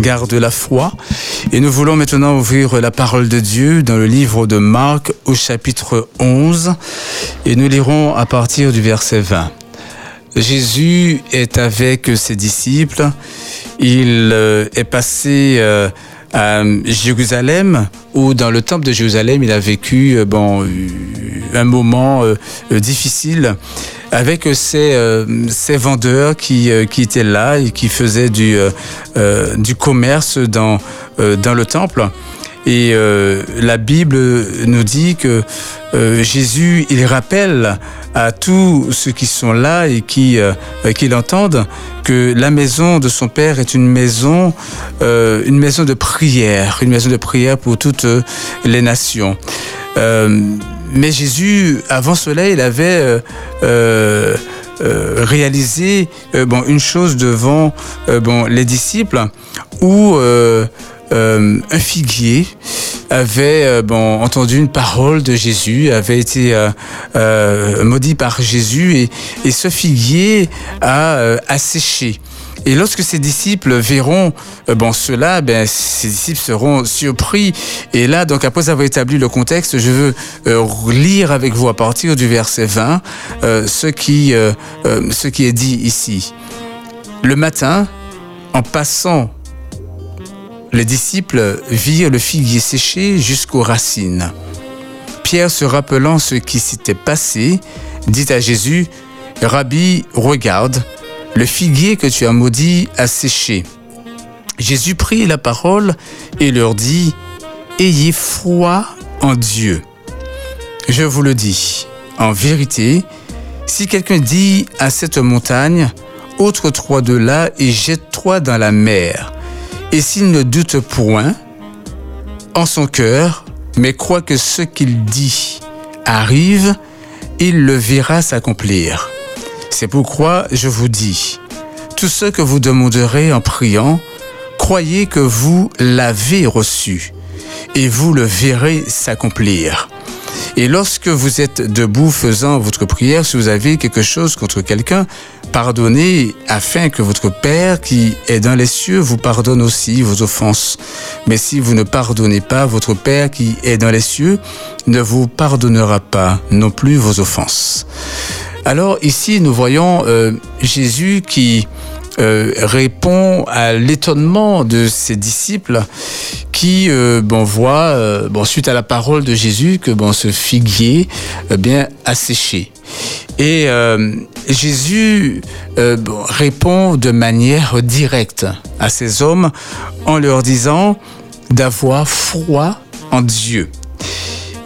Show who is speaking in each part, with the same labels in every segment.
Speaker 1: garde la foi. Et nous voulons maintenant ouvrir la parole de Dieu dans le livre de Marc au chapitre 11 et nous lirons à partir du verset 20. Jésus est avec ses disciples. Il euh, est passé euh, à Jérusalem, où dans le temple de Jérusalem, il a vécu euh, bon, un moment difficile avec ces, ces vendeurs qui, qui étaient là et qui faisaient du, du commerce dans, dans le temple. Et la Bible nous dit que Jésus, il rappelle à tous ceux qui sont là et qui, euh, l'entendent que la maison de son père est une maison, euh, une maison de prière, une maison de prière pour toutes les nations. Euh, mais Jésus, avant cela, il avait réalisé bon, une chose devant bon, les disciples où un figuier avait euh, bon, entendu une parole de Jésus, avait été euh, euh, maudit par Jésus et, et ce figuier a asséché. Et lorsque ses disciples verront bon cela, ben ses disciples seront surpris. Et là, donc après avoir établi le contexte, je veux lire avec vous à partir du verset 20 ce qui ce qui est dit ici. Le matin, en passant les disciples virent le figuier séché jusqu'aux racines. Pierre, se rappelant ce qui s'était passé, dit à Jésus, Rabbi, regarde, le figuier que tu as maudit a séché. Jésus prit la parole et leur dit, Ayez foi en Dieu. Je vous le dis, en vérité, si quelqu'un dit à cette montagne, ôte-toi de là et jette-toi dans la mer, et s'il ne doute point en son cœur, mais croit que ce qu'il dit arrive, il le verra s'accomplir. C'est pourquoi je vous dis, tout ce que vous demanderez en priant, croyez que vous l'avez reçu, et vous le verrez s'accomplir. Et lorsque vous êtes debout faisant votre prière, si vous avez quelque chose contre quelqu'un, pardonnez afin que votre Père qui est dans les cieux vous pardonne aussi vos offenses. Mais si vous ne pardonnez pas, votre Père qui est dans les cieux ne vous pardonnera pas non plus vos offenses. Alors ici, nous voyons euh, Jésus qui euh, répond à l'étonnement de ses disciples qui euh, bon voit euh, bon suite à la parole de Jésus que bon ce figuier eh bien a séché et Jésus répond de manière directe à ces hommes en leur disant d'avoir foi en Dieu.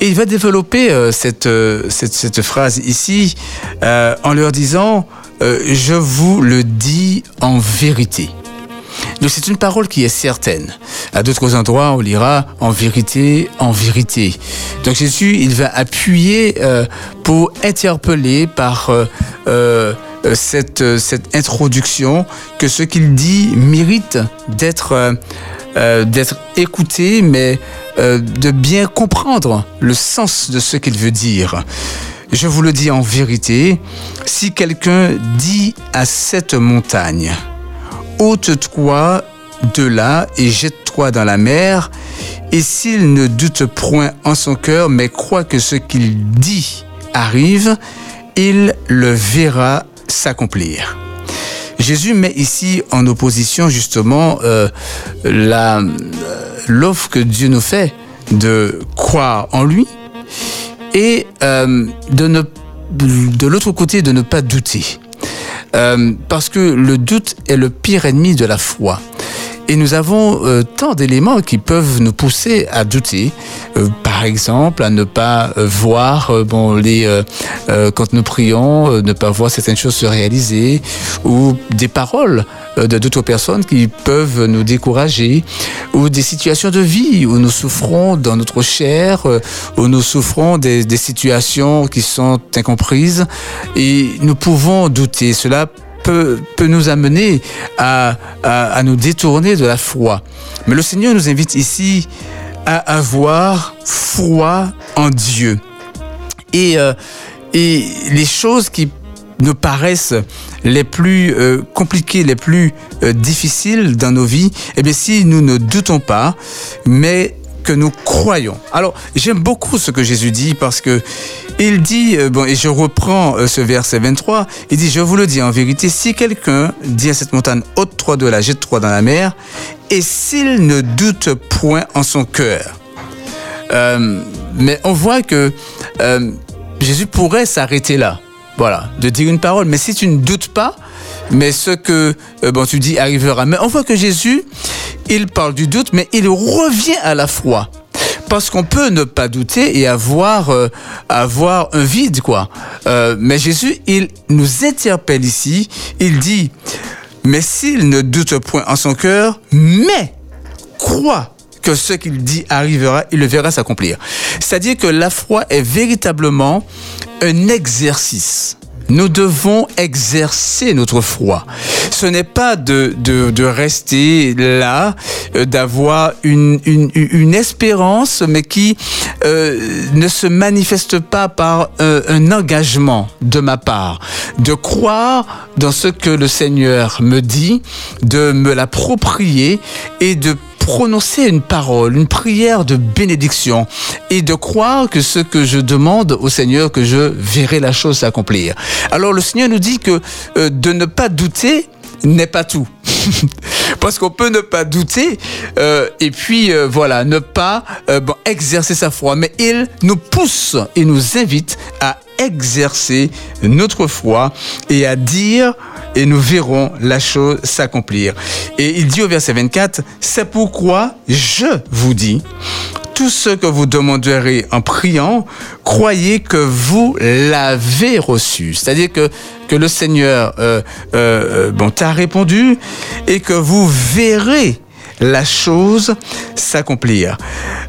Speaker 1: Et il va développer cette, cette, cette, phrase ici en leur disant euh, je vous le dis en vérité. Donc c'est une parole qui est certaine. À d'autres endroits, on lira en vérité, en vérité. Donc Jésus, il va appuyer euh, pour interpeller par euh, cette, cette introduction que ce qu'il dit mérite d'être d'être écouté, mais de bien comprendre le sens de ce qu'il veut dire. Je vous le dis en vérité, si quelqu'un dit à cette montagne, ôte-toi de là et jette-toi dans la mer, et s'il ne doute point en son cœur, mais croit que ce qu'il dit arrive, il le verra s'accomplir. Jésus met ici en opposition justement euh, euh, l'offre que Dieu nous fait de croire en lui, et euh, de, l'autre côté de ne pas douter. Euh, parce que le doute est le pire ennemi de la foi. Et nous avons euh, tant d'éléments qui peuvent nous pousser à douter. Par exemple, à ne pas euh, voir, bon, les, quand nous prions, ne pas voir certaines choses se réaliser, ou des paroles de d'autres personnes qui peuvent nous décourager, ou des situations de vie où nous souffrons dans notre chair, où nous souffrons des, des situations qui sont incomprises, et nous pouvons douter. Cela peut, nous amener à, nous détourner de la foi. Mais le Seigneur nous invite ici à avoir foi en Dieu. Et, euh, et les choses qui nous paraissent les plus euh, compliqués, les plus euh, difficiles dans nos vies, eh bien si nous ne doutons pas, mais que nous croyons. Alors, j'aime beaucoup ce que Jésus dit parce que il dit, bon, et je reprends ce verset 23, il dit, je vous le dis en vérité, si quelqu'un dit à cette montagne, ôte-toi de la, jette-toi dans la mer, et s'il ne doute point en son cœur. mais on voit que Jésus pourrait s'arrêter là. Voilà, de dire une parole. Mais si tu ne doutes pas, mais ce que euh, bon, tu dis arrivera. Mais on voit que Jésus, il parle du doute, mais il revient à la foi. Parce qu'on peut ne pas douter et avoir, euh, avoir un vide, quoi. Euh, mais Jésus, il nous interpelle ici. Il dit, mais s'il ne doute point en son cœur, mais croit que ce qu'il dit arrivera, il le verra s'accomplir. C'est-à-dire que la foi est véritablement un exercice. Nous devons exercer notre foi. Ce n'est pas de, de, rester là, euh, d'avoir une, une, une, espérance, mais qui euh, ne se manifeste pas par un, un engagement de ma part. De croire dans ce que le Seigneur me dit, de me l'approprier et de prononcer une parole, une prière de bénédiction et de croire que ce que je demande au Seigneur, que je verrai la chose s'accomplir. Alors le Seigneur nous dit que euh, de ne pas douter n'est pas tout. Parce qu'on peut ne pas douter euh, et puis euh, voilà, ne pas bon, exercer sa foi. Mais il nous pousse et nous invite à exercer notre foi et à dire et nous verrons la chose s'accomplir. Et il dit au verset 24, c'est pourquoi je vous dis, tout ce que vous demanderez en priant, croyez que vous l'avez reçu. C'est-à-dire que, que le Seigneur euh, euh, bon, t'a répondu et que vous verrez la chose s'accomplir.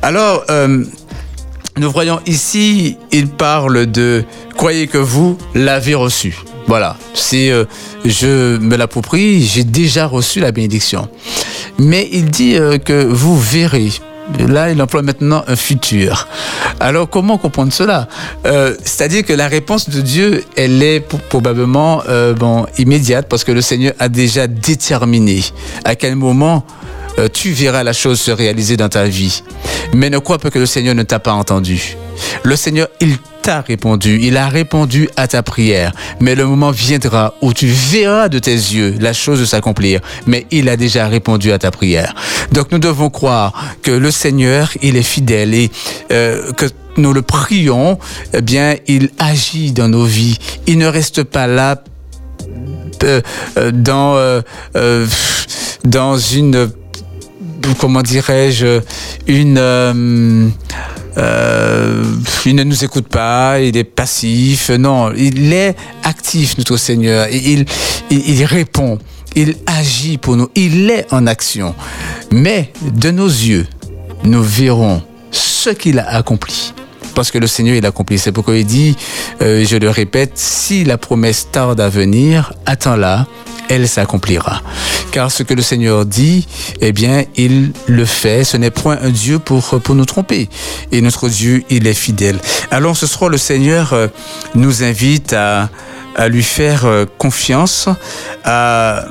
Speaker 1: Alors, euh, nous voyons ici, il parle de croyez que vous l'avez reçu. Voilà, si euh, je me l'approprie, j'ai déjà reçu la bénédiction. Mais il dit euh, que vous verrez. Là, il emploie maintenant un futur. Alors, comment comprendre cela? Euh, C'est-à-dire que la réponse de Dieu, elle est probablement bon immédiate parce que le Seigneur a déjà déterminé à quel moment tu verras la chose se réaliser dans ta vie. Mais ne crois pas que le Seigneur ne t'a pas entendu. Le Seigneur, il t'a répondu, il a répondu à ta prière. Mais le moment viendra où tu verras de tes yeux la chose s'accomplir. Mais il a déjà répondu à ta prière. Donc nous devons croire que le Seigneur, il est fidèle et euh, que nous le prions, eh bien, il agit dans nos vies. Il ne reste pas là euh, euh, dans dans une comment dirais-je une euh, il ne nous écoute pas, il est passif. Non, il est actif, notre Seigneur. Il, répond, il agit pour nous, il est en action. Mais de nos yeux, nous verrons ce qu'il a accompli. Parce que le Seigneur, il a accompli. C'est pourquoi il dit, euh, je le répète, si la promesse tarde à venir, attends-la, elle s'accomplira. Car ce que le Seigneur dit, eh bien, il le fait. Ce n'est point un Dieu pour, pour nous tromper. Et notre Dieu, il est fidèle. Alors ce soir, le Seigneur euh, nous invite à, à lui faire euh, confiance, à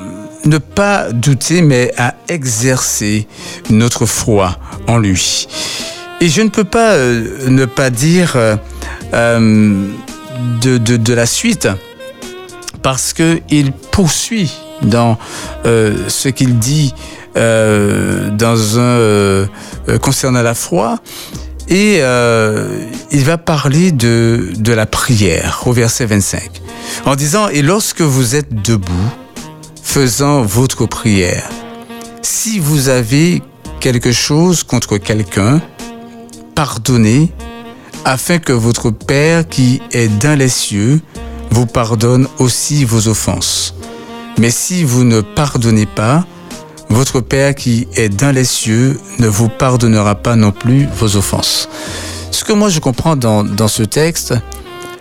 Speaker 1: ne pas douter, mais à exercer notre foi en lui. Et je ne peux pas euh, ne pas dire de, de la suite parce qu'il poursuit dans euh, ce qu'il dit euh, dans un euh, concernant la foi. Et il va parler de, de la prière au verset 25 en disant et lorsque vous êtes debout faisant votre prière si vous avez quelque chose contre quelqu'un pardonnez afin que votre Père qui est dans les cieux vous pardonne aussi vos offenses. Mais si vous ne pardonnez pas, votre Père qui est dans les cieux ne vous pardonnera pas non plus vos offenses. Ce que moi je comprends dans, ce texte,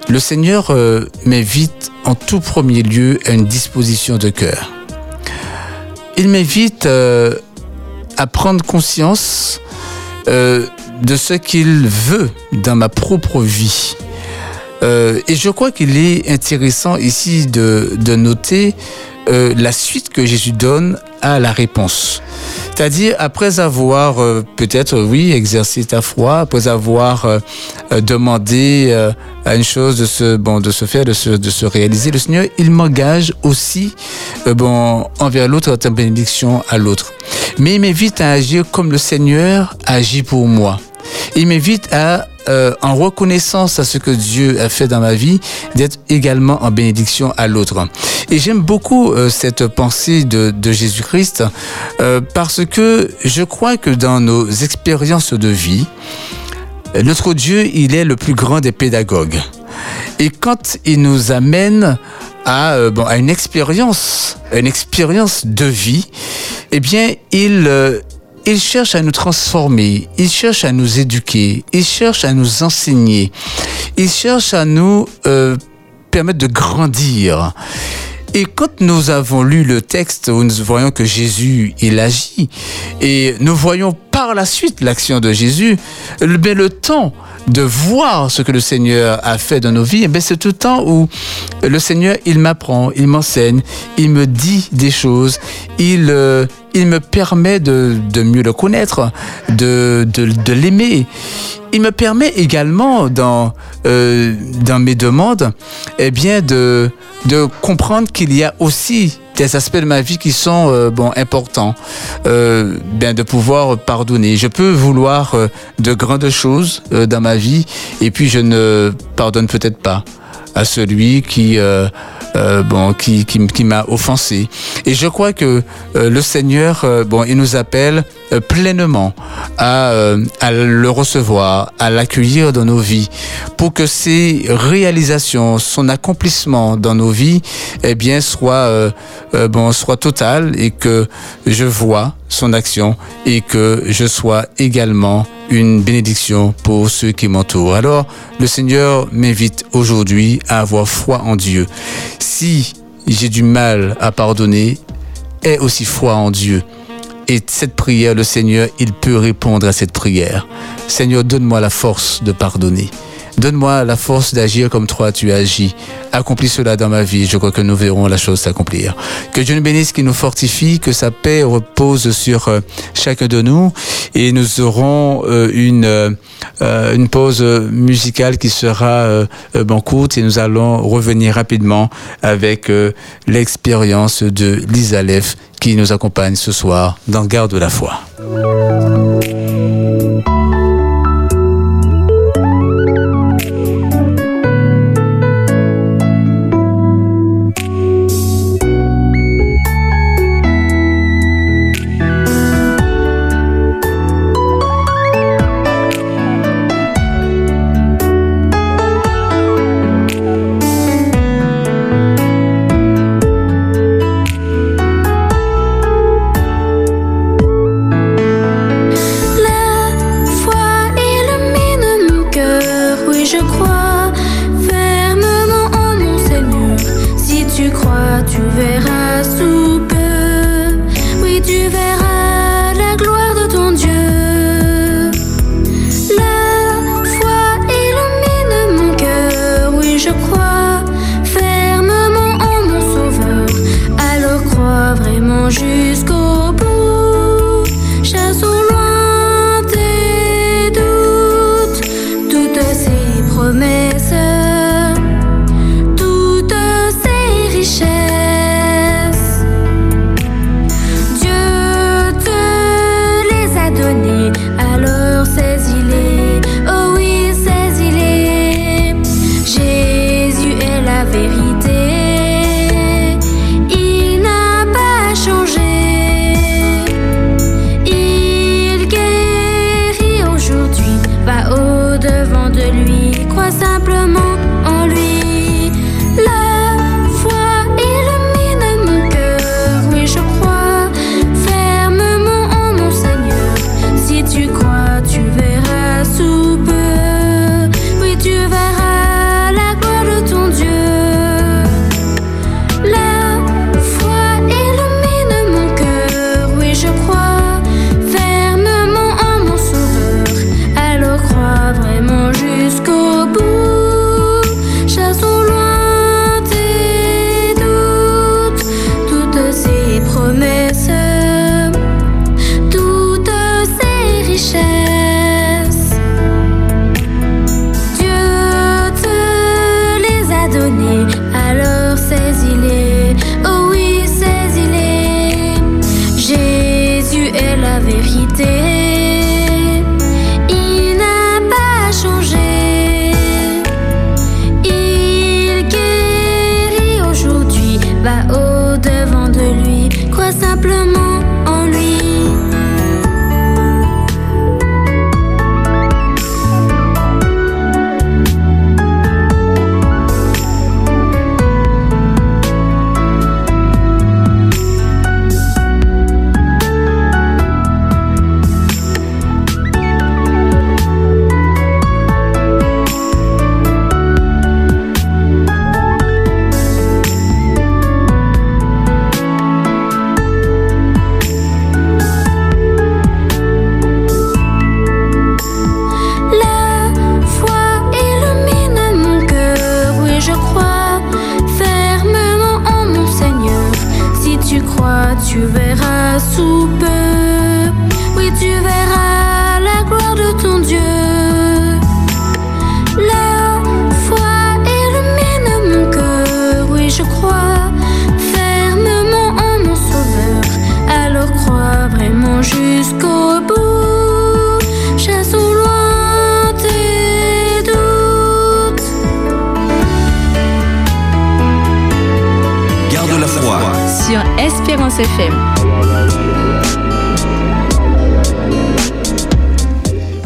Speaker 1: le Seigneur euh, m'invite en tout premier lieu à une disposition de cœur. Il m'invite euh, à prendre conscience euh, de ce qu'il veut dans ma propre vie Euh, et je crois qu'il est intéressant ici de, de noter euh, la suite que Jésus donne à la réponse. C'est-à-dire, après avoir euh, peut-être, oui, exercé ta foi, après avoir euh, euh, demandé à une chose de se, bon, de se faire, de se, de se réaliser, le Seigneur, il m'engage aussi, bon, envers l'autre, en bénédiction à l'autre. Mais il m'invite à agir comme le Seigneur agit pour moi. Il m'invite à euh, en reconnaissance à ce que Dieu a fait dans ma vie, d'être également en bénédiction à l'autre. Et j'aime beaucoup euh, cette pensée de, Jésus-Christ euh, parce que je crois que dans nos expériences de vie, notre Dieu, il est le plus grand des pédagogues. Et quand il nous amène à, une expérience, une expérience de vie, eh bien, il, il cherche à nous transformer, il cherche à nous éduquer, il cherche à nous enseigner, il cherche à nous euh, permettre de grandir. Et quand nous avons lu le texte où nous voyons que Jésus, il agit, et nous voyons par la suite l'action de Jésus, ben le temps de voir ce que le Seigneur a fait dans nos vies, ben c'est tout le temps où le Seigneur, il m'apprend, il m'enseigne, il me dit des choses, il, euh, il me permet de, de mieux le connaître, de, de, de l'aimer. Il me permet également dans, euh, dans mes demandes, eh bien, de, de comprendre qu'il y a aussi des aspects de ma vie qui sont euh, bon importants, euh, bien de pouvoir pardonner. Je peux vouloir euh, de grandes choses euh, dans ma vie et puis je ne pardonne peut-être pas à celui qui euh, bon qui, qui, qui m'a offensé. Et je crois que euh, le Seigneur euh, bon il nous appelle euh, pleinement à, à le recevoir, à l'accueillir dans nos vies pour que ses réalisations, son accomplissement dans nos vies eh bien soit bon soit total et que je vois son action et que je sois également une bénédiction pour ceux qui m'entourent. Alors, le Seigneur m'invite aujourd'hui à avoir foi en Dieu. Si j'ai du mal à pardonner, aie aussi foi en Dieu. Et cette prière, le Seigneur, il peut répondre à cette prière. Seigneur, donne-moi la force de pardonner. Donne-moi la force d'agir comme toi tu agis. Accomplis cela dans ma vie. Je crois que nous verrons la chose s'accomplir. Que Dieu nous bénisse, qu'il nous fortifie, que sa paix repose sur euh, chacun de nous. Et nous aurons euh, une, euh, une pause musicale qui sera bon, courte et nous allons revenir rapidement avec l'expérience de Lisa Leff qui nous accompagne ce soir dans Garde de la foi.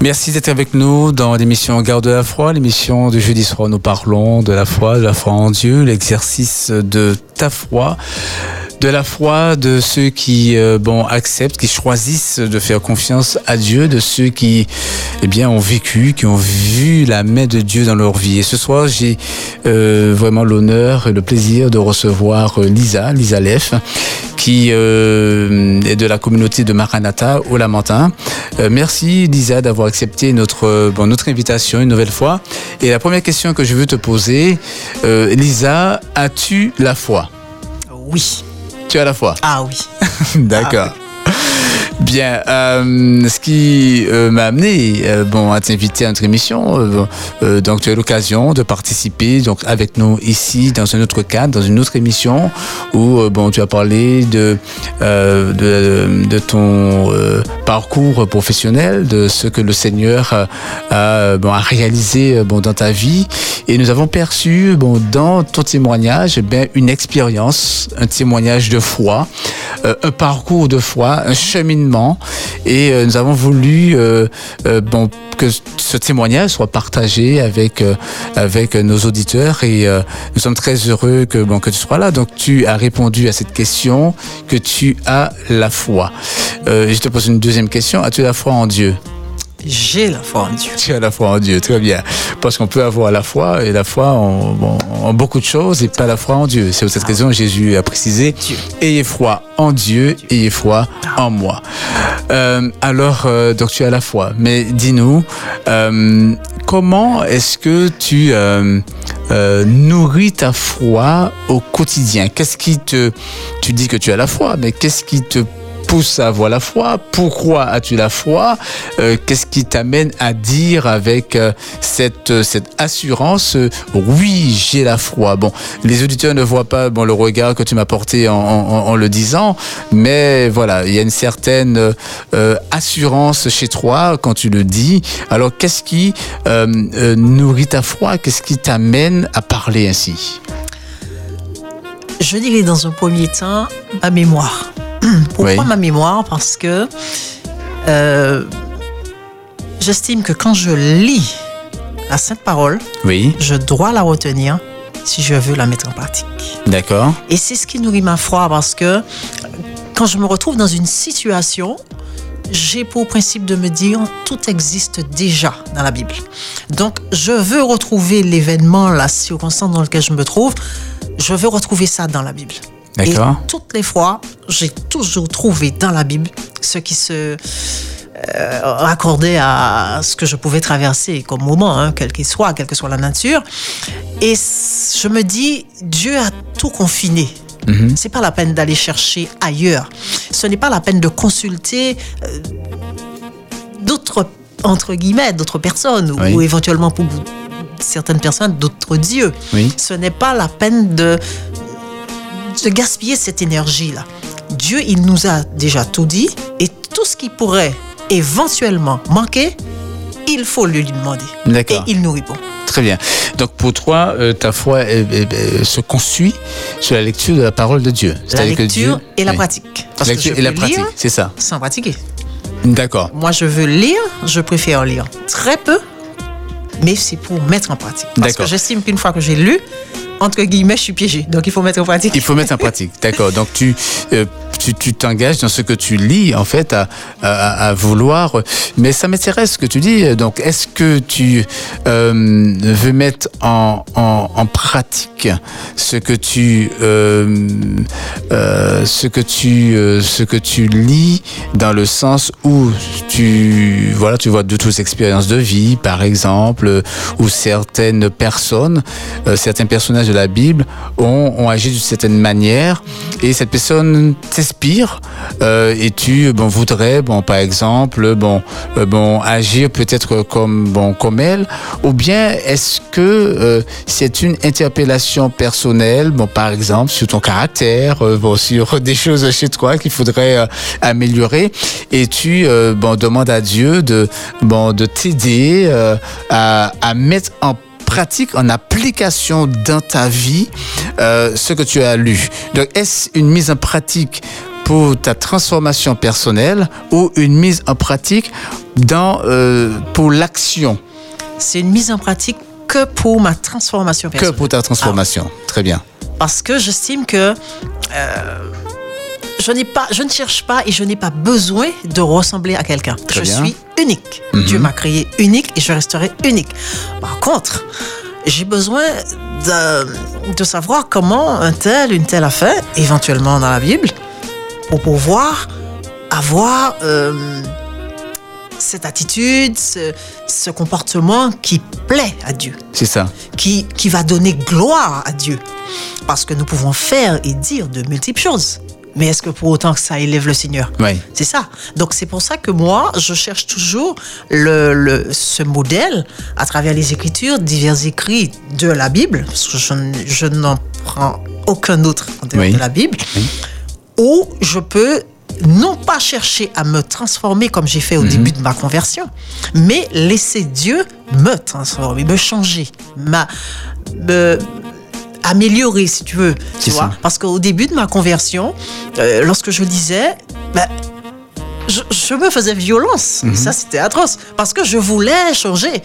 Speaker 1: Merci d'être avec nous dans l'émission Garde de la foi, l'émission du jeudi soir. Nous parlons de la foi, de la foi en Dieu, l'exercice de ta foi de la foi de ceux qui euh, bon acceptent, qui choisissent de faire confiance à Dieu, de ceux qui eh bien ont vécu, qui ont vu la main de Dieu dans leur vie. Et ce soir, j'ai euh, vraiment l'honneur et le plaisir de recevoir euh, Lisa, Lisa Leff, qui euh, est de la communauté de Maranatha au Lamentin. Euh, merci Lisa d'avoir accepté notre, bon, notre invitation une nouvelle fois. Et la première question que je veux te poser, Lisa, as-tu la foi?
Speaker 2: Oui.
Speaker 1: Tu as la foi
Speaker 2: Ah oui.
Speaker 1: D'accord.
Speaker 2: Ah
Speaker 1: Bien, euh, ce qui euh, m'a amené euh, bon, à t'inviter à notre émission, donc tu as l'occasion de participer donc, avec nous ici dans un autre cadre, dans une autre émission où bon, tu as parlé de, de, ton parcours professionnel, de ce que le Seigneur a, réalisé bon, dans ta vie. Et nous avons perçu bon, dans ton témoignage eh bien, une expérience, un témoignage de foi, un parcours de foi, un cheminement et euh, nous avons voulu euh, euh, que ce témoignage soit partagé avec, nos auditeurs et nous sommes très heureux que, bon, que tu sois là. Donc tu as répondu à cette question, que tu as la foi. Je te pose une deuxième question. As-tu la foi en Dieu?
Speaker 2: J'ai la foi en Dieu.
Speaker 1: tu as la foi en Dieu, très bien. Parce qu'on peut avoir la foi et la foi en, bon, en beaucoup de choses et pas la foi en Dieu. C'est pour cette raison que Jésus a précisé
Speaker 2: Dieu.
Speaker 1: ayez foi en Dieu, ayez foi en moi. Euh, alors, euh, donc tu as la foi. Mais dis-nous, euh, comment est-ce que tu nourris ta foi au quotidien? Qu'est-ce qui te, tu dis que tu as la foi, mais qu'est-ce qui te pousse à avoir la foi Pourquoi as-tu la foi? Euh, Qu'est-ce qui t'amène à dire avec euh, cette, euh, cette assurance Oui, j'ai la foi? Bon, les auditeurs ne voient pas bon, le regard que tu m'as porté en, en- le disant, mais voilà, il y a une certaine assurance chez toi quand tu le dis. Alors, qu'est-ce qui nourrit ta foi? Qu'est-ce qui t'amène à parler ainsi?
Speaker 2: Je dirais dans un premier temps ma mémoire. Pourquoi
Speaker 1: Oui.
Speaker 2: ma mémoire Parce que euh, j'estime que quand je lis la Sainte Parole,
Speaker 1: Oui,
Speaker 2: je dois la retenir si je veux la mettre en pratique.
Speaker 1: d'accord.
Speaker 2: Et c'est ce qui nourrit ma foi parce que quand je me retrouve dans une situation, j'ai pour principe de me dire tout existe déjà dans la Bible. Donc je veux retrouver l'événement, la circonstance dans laquelle je me trouve, je veux retrouver ça dans la Bible. Et toutes les fois, j'ai toujours trouvé dans la Bible ce qui se euh, raccordait à ce que je pouvais traverser comme moment, hein, quel qu'il soit, quelle que soit la nature. Et je me dis, Dieu a tout confiné.
Speaker 1: Mhm.
Speaker 2: C'est pas la peine d'aller chercher ailleurs. Ce n'est pas la peine de consulter euh, d'autres entre guillemets d'autres personnes
Speaker 1: Oui.
Speaker 2: ou éventuellement pour certaines personnes d'autres dieux.
Speaker 1: Oui.
Speaker 2: Ce n'est pas la peine de de gaspiller cette énergie là. Dieu, il nous a déjà tout dit et tout ce qui pourrait éventuellement manquer, il faut lui demander. Et il nous répond.
Speaker 1: Très bien. Donc pour toi, euh, ta foi euh, euh, se construit sur la lecture de la parole de Dieu.
Speaker 2: La
Speaker 1: que
Speaker 2: lecture
Speaker 1: Dieu-
Speaker 2: et la
Speaker 1: oui.
Speaker 2: pratique. Parce
Speaker 1: La
Speaker 2: que
Speaker 1: lecture
Speaker 2: je
Speaker 1: et la pratique, c'est ça.
Speaker 2: sans pratiquer.
Speaker 1: D'accord.
Speaker 2: Moi, je veux lire, je préfère lire très peu, mais c'est pour mettre en pratique. Parce que j'estime qu'une fois que j'ai lu, entre guillemets, je suis piégé. Donc, il faut mettre en pratique.
Speaker 1: Il faut mettre en pratique. D'accord. Donc tu euh, tu t'engages dans ce que tu lis en fait à, à, vouloir. Mais ça m'intéresse ce que tu dis. Donc est-ce que tu euh, veux mettre en, en, pratique ce que tu euh, euh, ce que tu ce que tu lis dans le sens où tu voilà tu vois d'autres expériences de vie par exemple où certaines personnes certains personnages de la Bible ont, ont agi d'une certaine manière et cette personne euh, et tu bon voudrais bon par exemple bon euh, bon agir peut-être comme bon comme elle ou bien est-ce que euh, c'est une interpellation personnelle bon par exemple sur ton caractère euh, bon sur des choses chez toi qu'il faudrait euh, améliorer et tu euh, bon demandes à Dieu de bon de t'aider euh, à, à mettre en pratique, en application dans ta vie euh, ce que tu as lu. Donc, est-ce une mise en pratique pour ta transformation personnelle ou une mise en pratique dans, euh, pour l'action?
Speaker 2: C'est une mise en pratique que pour ma transformation
Speaker 1: que
Speaker 2: personnelle.
Speaker 1: pour ta transformation Très bien.
Speaker 2: Parce que j'estime que euh, je, n'ai pas, je ne cherche pas et je n'ai pas besoin de ressembler à quelqu'un. Je
Speaker 1: bien.
Speaker 2: suis unique.
Speaker 1: Mhm.
Speaker 2: Dieu m'a créé unique et je resterai unique. Par contre, j'ai besoin de, de savoir comment un tel, une telle a fait, éventuellement dans la Bible, pour pouvoir avoir euh, cette attitude, ce, ce comportement qui plaît à Dieu
Speaker 1: C'est ça.
Speaker 2: qui, qui va donner gloire à Dieu. Parce que nous pouvons faire et dire de multiples choses. Mais est-ce que pour autant que ça élève le Seigneur?
Speaker 1: Oui.
Speaker 2: C'est ça. Donc c'est pour ça que moi, je cherche toujours le, le- ce modèle à travers les Écritures, divers écrits de la Bible, parce que je, n'en prends aucun autre en dehors
Speaker 1: Oui.
Speaker 2: de la Bible,
Speaker 1: Oui.
Speaker 2: où je peux non pas chercher à me transformer comme j'ai fait au début de ma conversion, mais laisser Dieu me transformer, me changer, m'a- me améliorer si tu veux, tu vois.
Speaker 1: ça.
Speaker 2: Parce qu'au début de ma conversion, euh, lorsque je lisais, ben, je, je me faisais violence.
Speaker 1: Mhm.
Speaker 2: Ça, c'était atroce. Parce que je voulais changer.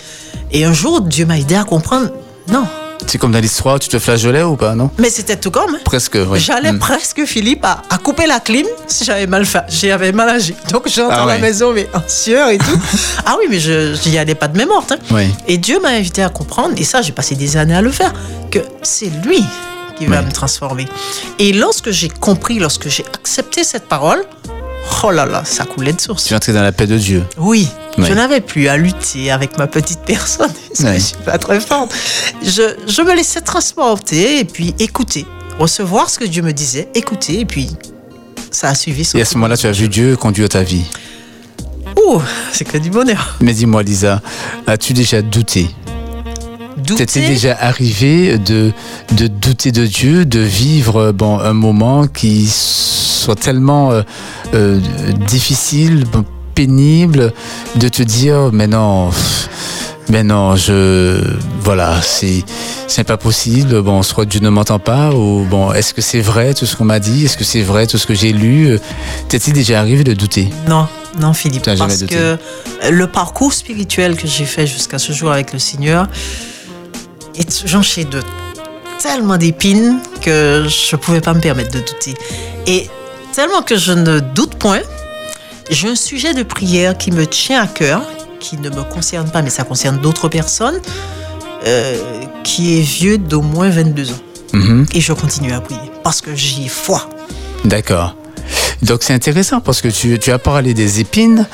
Speaker 2: Et un jour, Dieu m'a aidé à comprendre, non.
Speaker 1: C'est comme dans l'histoire, tu te flageolais ou pas, non?
Speaker 2: Mais c'était tout comme. hein.
Speaker 1: Presque, oui.
Speaker 2: J'allais
Speaker 1: Mm.
Speaker 2: presque, Philippe, à, à couper la clim si j'avais mal fait. J'avais mal agi. Donc, j'entre
Speaker 1: Ah
Speaker 2: à la maison, mais en sueur et tout. ah oui, mais je n'y allais pas de même morte. hein.
Speaker 1: Oui.
Speaker 2: Et Dieu m'a invité à comprendre, et ça, j'ai passé des années à le faire, que c'est lui qui va
Speaker 1: Oui.
Speaker 2: me transformer. Et lorsque j'ai compris, lorsque j'ai accepté cette parole, oh là là, ça coulait de source.
Speaker 1: Tu es entré dans la paix de Dieu.
Speaker 2: Oui,
Speaker 1: Oui.
Speaker 2: je n'avais plus à lutter avec ma petite personne. Parce que
Speaker 1: Oui.
Speaker 2: Je suis pas très forte. Je, je me laissais transporter et puis écouter, recevoir ce que Dieu me disait, écouter et puis ça a suivi. son
Speaker 1: Et à ce moment-là, tu as vu Dieu conduire ta vie.
Speaker 2: Ouh, c'est que du bonheur.
Speaker 1: Mais dis-moi, Lisa, as-tu déjà douté
Speaker 2: Douter,
Speaker 1: T'étais déjà arrivé de, de douter de Dieu, de vivre bon, un moment qui soit tellement euh, euh, difficile, pénible, de te dire, mais non, mais non, je, voilà, c'est, c'est pas possible. Bon, soit Dieu ne m'entend pas, ou bon, est-ce que c'est vrai tout ce qu'on m'a dit, est-ce que c'est vrai tout ce que j'ai lu? T'es-il déjà arrivé de douter?
Speaker 2: Non, non, Philippe. Parce
Speaker 1: douté.
Speaker 2: que le parcours spirituel que j'ai fait jusqu'à ce jour avec le Seigneur est jonché de tellement d'épines que je ne pouvais pas me permettre de douter. Et tellement que je ne doute point, j'ai un sujet de prière qui me tient à cœur, qui ne me concerne pas, mais ça concerne d'autres personnes, euh, qui est vieux d'au moins 22 ans.
Speaker 1: Mhm.
Speaker 2: Et je continue à prier parce que j'y ai foi.
Speaker 1: D'accord. Donc c'est intéressant parce que tu, tu as parlé des épines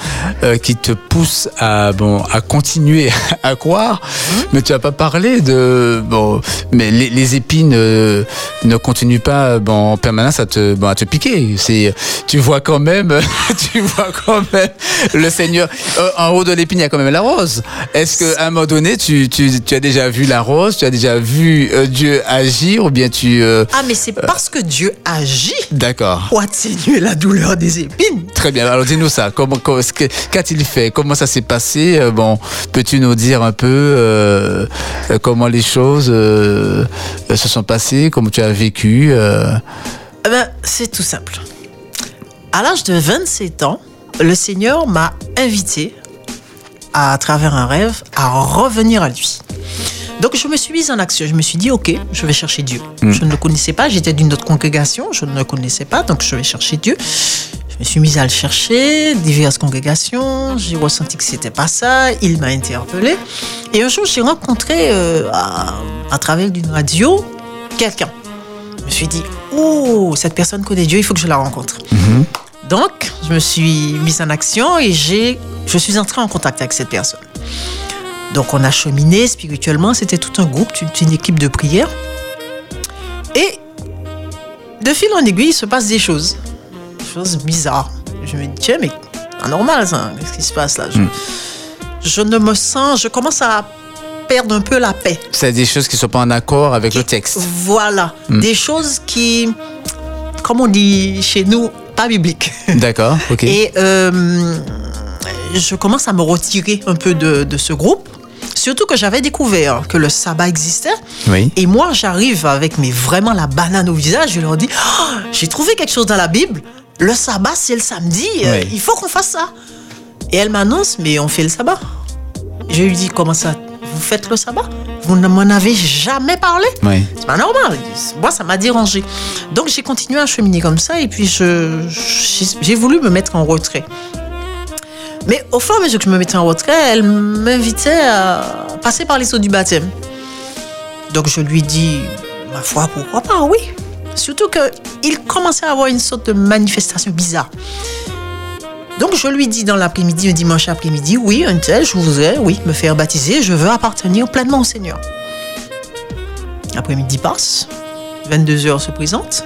Speaker 1: euh, qui te poussent à bon à continuer à croire, mais tu n'as pas parlé de bon mais les, les épines euh, ne continuent pas bon en permanence à te bon à te piquer. Tu vois quand même tu vois quand même le Seigneur Euh, en haut de l'épine il y a quand même la rose. Est-ce que à un moment donné tu, tu, tu as déjà vu la rose, tu as déjà vu Dieu agir ou bien tu
Speaker 2: Ah, mais c'est parce que Dieu agit
Speaker 1: d'accord
Speaker 2: pour atténuer la la douleur des épines.
Speaker 1: Très bien. Alors dis-nous ça. Qu'a-t-il fait? Comment ça s'est passé? Euh, Bon, peux-tu nous dire un peu euh, euh, comment les choses euh, se sont passées, comment tu as vécu euh,
Speaker 2: Eh ben, c'est tout simple. À l'âge de 27 ans, le Seigneur m'a invité, à travers un rêve, à revenir à lui. Donc je me suis mise en action. Je me suis dit, ok, je vais chercher Dieu. Je ne le connaissais pas, j'étais d'une autre congrégation, je ne le connaissais pas, donc je vais chercher Dieu. Je me suis mise à le chercher, diverses congrégations, j'ai ressenti que c'était pas ça, il m'a interpellé. Et un jour, j'ai rencontré, euh, à, à travers d'une radio, quelqu'un. Je me suis dit, oh, cette personne connaît Dieu, il faut que je la rencontre. Donc, je me suis mise en action et j'ai, je suis entrée en contact avec cette personne. Donc, on a cheminé spirituellement, c'était tout un groupe, toute une équipe de prière. Et de fil en aiguille, il se passe des choses. Des choses bizarres. Je me dis, tiens, mais anormal ça, qu'est-ce qui se passe là? Je, je ne me sens, je commence à perdre un peu la paix.
Speaker 1: C'est des choses qui ne sont pas en accord avec le texte.
Speaker 2: Voilà, des choses qui, comme on dit chez nous, pas bibliques.
Speaker 1: D'accord, ok.
Speaker 2: Et euh, je commence à me retirer un peu de, de ce groupe. Surtout que j'avais découvert que le sabbat existait.
Speaker 1: Oui.
Speaker 2: Et moi, j'arrive avec mais vraiment la banane au visage. Je leur dis, Oh, j'ai trouvé quelque chose dans la Bible. Le sabbat, c'est le samedi. euh,
Speaker 1: Oui.
Speaker 2: il faut qu'on fasse ça. Et elle m'annonce, mais on fait le sabbat. Je lui dis, comment ça Vous faites le sabbat? Vous ne m'en avez jamais parlé?
Speaker 1: Oui.
Speaker 2: c'est pas normal. Moi, ça m'a dérangé. Donc, j'ai continué à cheminer comme ça et puis j'ai voulu me mettre en retrait. Mais au fur et à mesure que je me mettais en retrait, elle m'invitait à passer par les eaux du baptême. Donc, je lui dis, ma foi, pourquoi pas, oui. Surtout qu'il commençait à avoir une sorte de manifestation bizarre. Donc, je lui dis dans l'après-midi, un dimanche après-midi, oui, un tel, je voudrais, oui, me faire baptiser, je veux appartenir pleinement au Seigneur. L'après-midi passe, 22h se présente,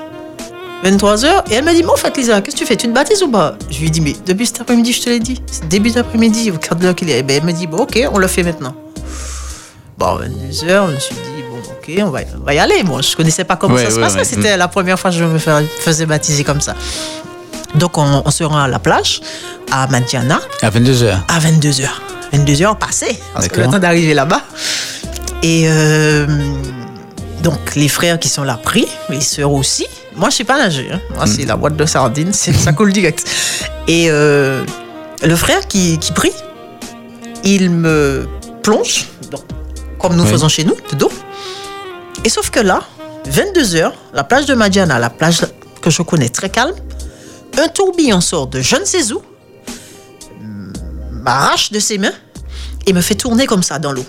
Speaker 2: 23h, et elle me dit, mais en fait, Lisa, qu'est-ce que tu fais? Tu te baptises ou pas? Je lui dis, mais depuis cet après-midi, je te l'ai dit. C'est début d'après-midi, regarde l'heure qu'il est. Et ben, elle me dit, bon, ok, on le fait maintenant. Bon, 22h, je me suis dit, bon, ok, on va, on va y aller. Moi, je connaissais pas comment
Speaker 1: Ouais,
Speaker 2: ça se
Speaker 1: ouais,
Speaker 2: passait.
Speaker 1: ouais.
Speaker 2: C'était la première fois que je me fais- faisais baptiser comme ça. Donc, on, on se rend à la plage, à Madiana,
Speaker 1: À 22h.
Speaker 2: à 22h. 22h passées, parce que le temps d'arriver là-bas. Et euh, donc, les frères qui sont là prient, les sœurs aussi. Moi, je sais pas nager. hein. Moi, c'est la boîte de sardines, c'est- ça coule direct. Et euh, le frère qui, qui prie, il me plonge, donc, comme nous
Speaker 1: Oui.
Speaker 2: faisons chez nous, de dos. Et sauf que là, 22h, la plage de Madiana, la plage que je connais très calme, un tourbillon sort de je ne sais où, m'arrache de ses mains et me fait tourner comme ça dans l'eau.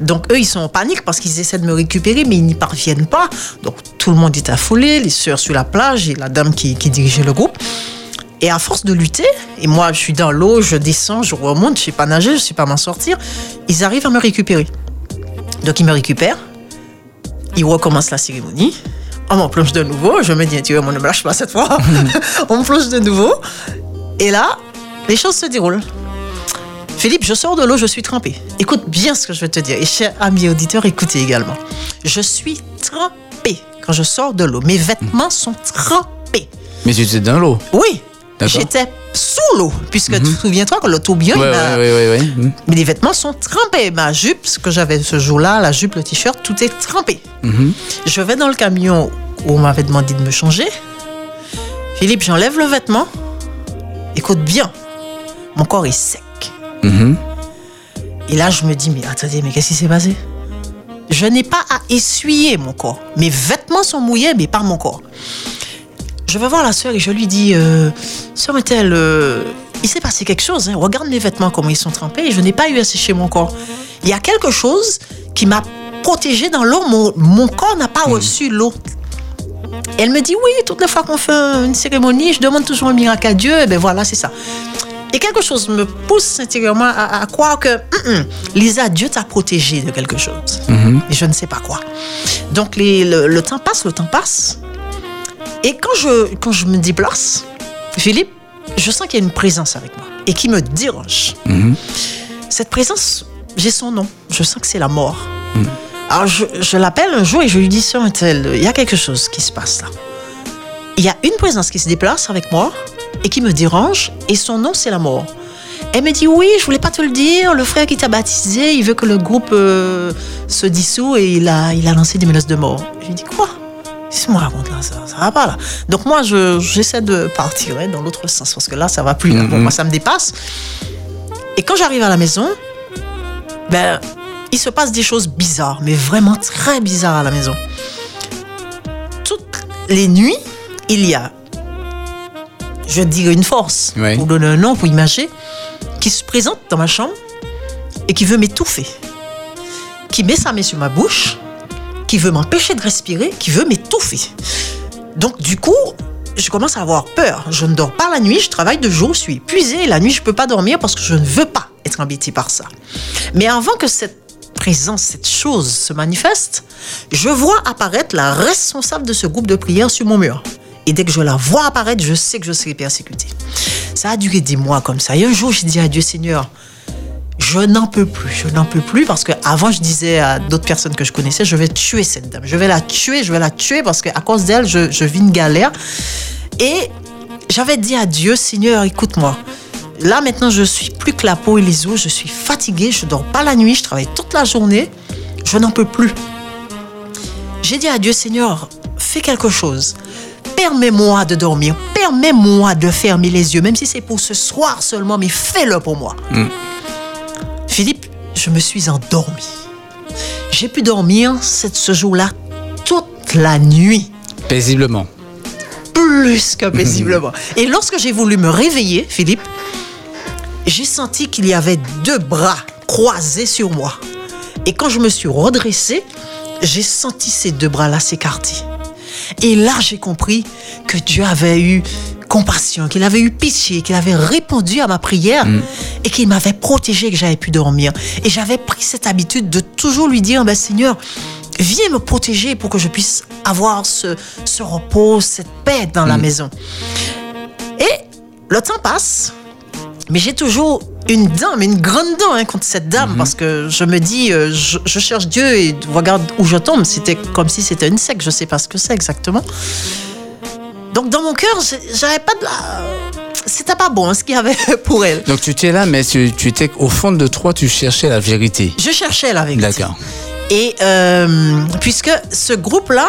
Speaker 2: Donc eux, ils sont en panique parce qu'ils essaient de me récupérer, mais ils n'y parviennent pas. Donc tout le monde est affolé, les sœurs sur la plage et la dame qui, qui dirigeait le groupe. Et à force de lutter, et moi je suis dans l'eau, je descends, je remonte, je sais pas nager, je sais pas m'en sortir, ils arrivent à me récupérer. Donc ils me récupèrent, ils recommencent la cérémonie. On m'en plonge de nouveau, je me dis, tu vois, on ne me lâche pas cette fois. on me plonge de nouveau. Et là, les choses se déroulent. Philippe, je sors de l'eau, je suis trempé. Écoute bien ce que je vais te dire. Et chers amis auditeurs, écoutez également. Je suis trempé quand je sors de l'eau. Mes vêtements sont trempés.
Speaker 1: Mais tu étais dans l'eau.
Speaker 2: Oui, j'étais sous l'eau. Puisque tu te souviens-toi que le tourbillon,
Speaker 1: Ouais, ouais, ouais, ouais.
Speaker 2: mais les vêtements sont trempés. Ma jupe, ce que j'avais ce jour-là, la jupe, le t-shirt, tout est trempé.
Speaker 1: Mhm.
Speaker 2: Je vais dans le camion où on m'avait demandé de me changer. Philippe, j'enlève le vêtement. Écoute bien, mon corps est sec.
Speaker 1: Mhm.
Speaker 2: Et là, je me dis, mais attendez, mais qu'est-ce qui s'est passé? Je n'ai pas à essuyer mon corps. Mes vêtements sont mouillés, mais pas mon corps. Je vais voir la sœur et je lui dis, euh, sœur est-elle, euh, il s'est passé quelque chose. hein. Regarde mes vêtements, comment ils sont trempés. Et je n'ai pas eu à sécher mon corps. Il y a quelque chose qui m'a protégé dans l'eau. Mon, mon corps n'a pas reçu l'eau. Elle me dit, oui, toutes les fois qu'on fait une cérémonie, je demande toujours un miracle à Dieu. Et ben voilà, c'est ça. Et quelque chose me pousse intérieurement à, à croire que, hum, hum, Lisa, Dieu t'a protégé de quelque chose. Et je ne sais pas quoi. Donc les- le, le temps passe, le temps passe. Et quand je, quand je me déplace, Philippe, je sens qu'il y a une présence avec moi et qui me dérange. Cette présence, j'ai son nom. Je sens que c'est la mort. Alors je, je l'appelle un jour et je lui dis, sœur un tel, il y a quelque chose qui se passe là. il y a une présence qui se déplace avec moi et qui me dérange, et son nom, c'est la mort. Elle me dit oui, je voulais pas te le dire. Le frère qui t'a baptisé, il veut que le groupe euh, se dissout et il a, il a lancé des menaces de mort. Je lui dis quoi? Qu'est-ce que me raconte là ça, ça va pas là. Donc moi, je- j'essaie de partir hein, dans l'autre sens parce que là, ça va plus. là. Pour
Speaker 1: Mhm.
Speaker 2: moi, ça me dépasse. Et quand j'arrive à la maison, ben, il se passe des choses bizarres, mais vraiment très bizarres à la maison. Toutes les nuits, il y a, je dirais une force,
Speaker 1: Oui.
Speaker 2: pour donner un nom, pour imaginer, qui se présente dans ma chambre et qui veut m'étouffer. Qui met sa main sur ma bouche, qui veut m'empêcher de respirer, qui veut m'étouffer. Donc, du coup, je commence à avoir peur. Je ne dors pas la nuit, je travaille de jour, je suis épuisée. La nuit, je ne peux pas dormir parce que je ne veux pas être embêtée par ça. Mais avant que cette présence, cette chose se manifeste, je vois apparaître la responsable de ce groupe de prière sur mon mur. Et dès que je la vois apparaître, je sais que je serai persécutée. Ça a duré des mois comme ça. Et un jour, j'ai dit à Dieu, Seigneur, je n'en peux plus, je n'en peux plus parce que avant je disais à d'autres personnes que je connaissais, je vais tuer cette dame, je vais la tuer, je vais la tuer parce qu'à cause d'elle, je, je vis une galère. Et j'avais dit à Dieu, Seigneur, écoute-moi. Là maintenant, je suis plus que la peau et les os, je suis fatiguée, je dors pas la nuit, je travaille toute la journée, je n'en peux plus. J'ai dit à Dieu, Seigneur, fais quelque chose. Permets-moi de dormir, permets-moi de fermer les yeux, même si c'est pour ce soir seulement, mais fais-le pour moi. Philippe, je me suis endormi. J'ai pu dormir cette- ce jour-là toute la nuit,
Speaker 1: Paisiblement.
Speaker 2: plus que paisiblement. Et lorsque j'ai voulu me réveiller, Philippe, j'ai senti qu'il y avait deux bras croisés sur moi. Et quand je me suis redressée, j'ai senti ces deux bras-là s'écarter. Et là, j'ai compris que Dieu avait eu compassion, qu'il avait eu pitié, qu'il avait répondu à ma prière et qu'il m'avait protégé, que j'avais pu dormir. Et j'avais pris cette habitude de toujours lui dire, ben, Seigneur, viens me protéger pour que je puisse avoir ce, ce repos, cette paix dans la maison. Et le temps passe, mais j'ai toujours une dame, une grande dent hein, contre cette dame, parce que je me dis, euh, je, je cherche Dieu et regarde où je tombe. C'était comme si c'était une secte, je sais pas ce que c'est exactement. Donc dans mon cœur, j'avais pas de la... C'était pas bon hein, ce qu'il y avait pour elle.
Speaker 1: Donc tu étais là, mais tu, tu étais au fond de toi, tu cherchais la vérité.
Speaker 2: Je cherchais la vérité.
Speaker 1: D'accord.
Speaker 2: Et euh, puisque ce groupe-là,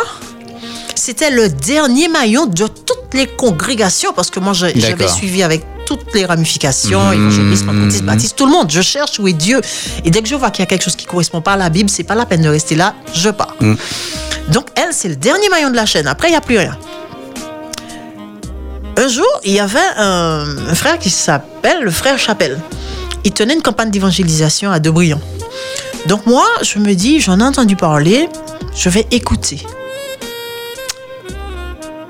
Speaker 2: c'était le dernier maillon de toutes les congrégations, parce que moi, j'avais suivi avec toutes les ramifications, évangélisme, baptiste, tout le monde. Je cherche où est Dieu. Et dès que je vois qu'il y a quelque chose qui correspond pas à la Bible, c'est pas la peine de rester là, je pars.
Speaker 1: Mhm.
Speaker 2: Donc, elle, c'est le dernier maillon de la chaîne. Après, il n'y a plus rien. Un jour, il y avait un, un frère qui s'appelle le frère Chapelle. Il tenait une campagne d'évangélisation à Debrion. Donc moi, je me dis, j'en ai entendu parler, je vais écouter.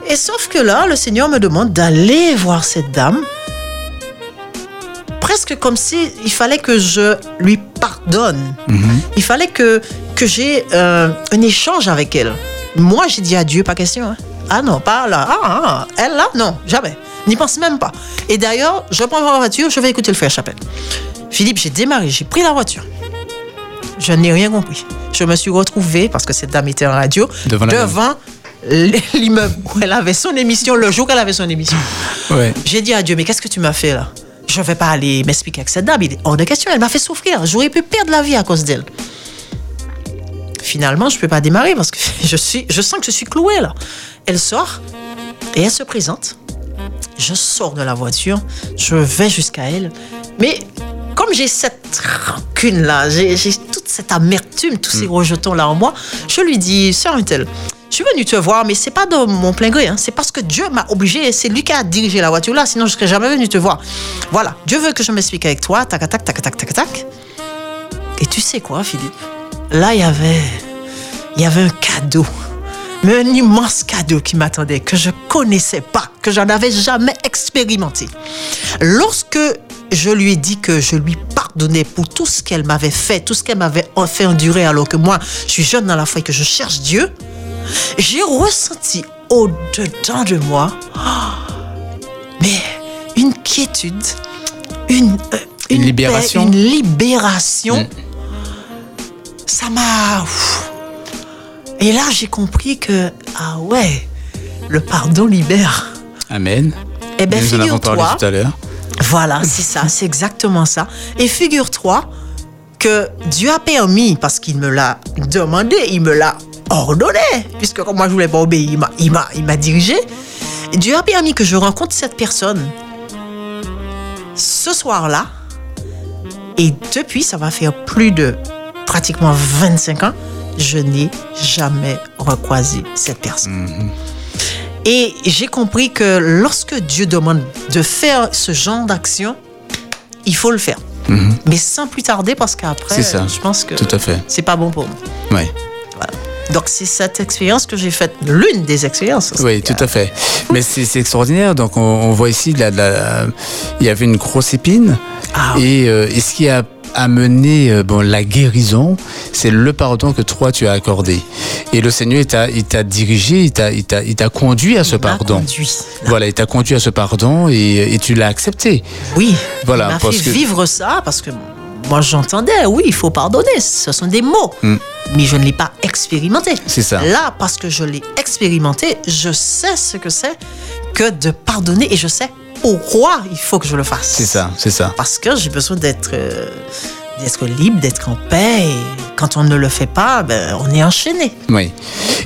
Speaker 2: Et sauf que là, le Seigneur me demande d'aller voir cette dame, presque comme si il fallait que je lui pardonne. Il fallait que, que j'ai euh, un échange avec elle. Moi, j'ai dit à Dieu, pas question. hein. Ah non, pas là. Ah, ah, elle là, non, jamais. N'y pense même pas. Et d'ailleurs, je prends ma voiture, je vais écouter le frère Chapelle. Philippe, j'ai démarré, j'ai pris la voiture. Je n'ai rien compris. Je me suis retrouvée, parce que cette dame était en radio,
Speaker 1: devant
Speaker 2: l'immeuble où elle avait son émission, le jour qu'elle avait son émission.
Speaker 1: Ouais.
Speaker 2: J'ai dit à Dieu, mais qu'est-ce que tu m'as fait là? Je ne vais pas aller m'expliquer avec cette dame. Il est hors de question. Elle m'a fait souffrir. J'aurais pu perdre la vie à cause d'elle. Finalement, je ne peux pas démarrer parce que je, suis, je sens que je suis clouée là. Elle sort et elle se présente. Je sors de la voiture. Je vais jusqu'à elle. Mais comme j'ai cette rancune là, j'ai toute cette amertume, tous ces rejetons là en moi, je lui dis, sœur Untel, je suis venue te voir, mais c'est pas de mon plein gré. hein. C'est parce que Dieu m'a obligé. C'est lui qui a dirigé la voiture là. Sinon, je serais jamais venue te voir. Voilà. Dieu veut que je m'explique avec toi. Tac, tac, tac, tac, tac, tac. Et tu sais quoi, Philippe? Là, il y avait, il y avait un cadeau. Mais un immense cadeau qui m'attendait, que je connaissais pas, que j'en avais jamais expérimenté. Lorsque je lui ai dit que je lui pardonnais pour tout ce qu'elle m'avait fait, tout ce qu'elle m'avait fait endurer alors que moi, je suis jeune dans la foi et que je cherche Dieu, j'ai ressenti au-dedans de moi oh, mais une quiétude, une, euh,
Speaker 1: Une libération.
Speaker 2: une libération.
Speaker 1: Mm.
Speaker 2: Ça m'a... Et là, j'ai compris que, ah ouais, le pardon libère.
Speaker 1: Amen.
Speaker 2: Eh bien, figure-toi.
Speaker 1: tout à l'heure.
Speaker 2: Voilà, c'est ça, c'est exactement ça. Et figure-toi que Dieu a permis, parce qu'il me l'a demandé, il me l'a ordonné, puisque comme moi je voulais pas obéir, il m'a- il m'a, dirigé. Dieu a permis que je rencontre cette personne ce soir-là. Et depuis, ça va faire plus de pratiquement 25 ans, je n'ai jamais recroisé cette personne. Et j'ai compris que lorsque Dieu demande de faire ce genre d'action, il faut le faire. Mais sans plus tarder, parce qu'après, je pense que c'est pas bon pour moi.
Speaker 1: Oui.
Speaker 2: Donc c'est cette expérience que j'ai faite, l'une des expériences.
Speaker 1: Oui, tout à fait. Mais c'est extraordinaire. Donc, on, on voit ici, il y avait une grosse épine.
Speaker 2: Ah.
Speaker 1: Et, euh, et ce qui a amené euh, bon, la guérison, c'est le pardon que toi, tu as accordé. Et le Seigneur, il t'a dirigé, il t'a- conduit à ce
Speaker 2: Il
Speaker 1: pardon.
Speaker 2: conduit.
Speaker 1: Voilà, il t'a conduit à ce pardon et, et tu l'as accepté.
Speaker 2: Oui,
Speaker 1: Voilà,
Speaker 2: il m'a fait
Speaker 1: que-
Speaker 2: vivre ça parce que moi j'entendais, oui, il faut pardonner, ce sont des mots, mais je ne l'ai pas expérimenté.
Speaker 1: Mm. C'est ça.
Speaker 2: Là, parce que je l'ai expérimenté, je sais ce que c'est que de pardonner et je sais pourquoi il faut que je le fasse.
Speaker 1: C'est ça, c'est ça.
Speaker 2: Parce que j'ai besoin d'être euh, d'être libre, d'être en paix. Et quand on ne le fait pas, ben, on est enchaîné.
Speaker 1: Oui.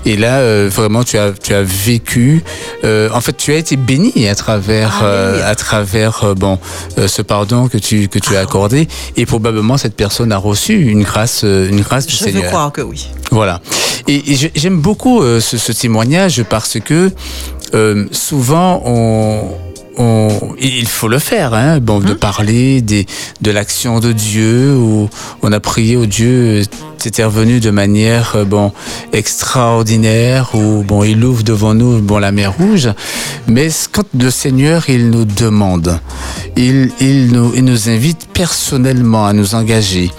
Speaker 1: Et là, euh, vraiment, tu as, tu as vécu. euh, en fait, tu as été béni à travers,
Speaker 2: Ah oui.
Speaker 1: euh, à travers, bon, ce pardon que tu que tu as accordé. Et probablement, cette personne a reçu une grâce, une grâce du
Speaker 2: Je veux
Speaker 1: Seigneur.
Speaker 2: croire que oui.
Speaker 1: Voilà. Et, j'aime beaucoup ce, ce témoignage parce que souvent on, on- il faut le faire, hein, bon, de parler des, de l'action de Dieu où on a prié au Dieu, c'était revenu de manière euh, bon extraordinaire où bon il ouvre devant nous bon la mer rouge, mais quand le Seigneur il nous demande, il, il nous il nous invite personnellement à nous engager,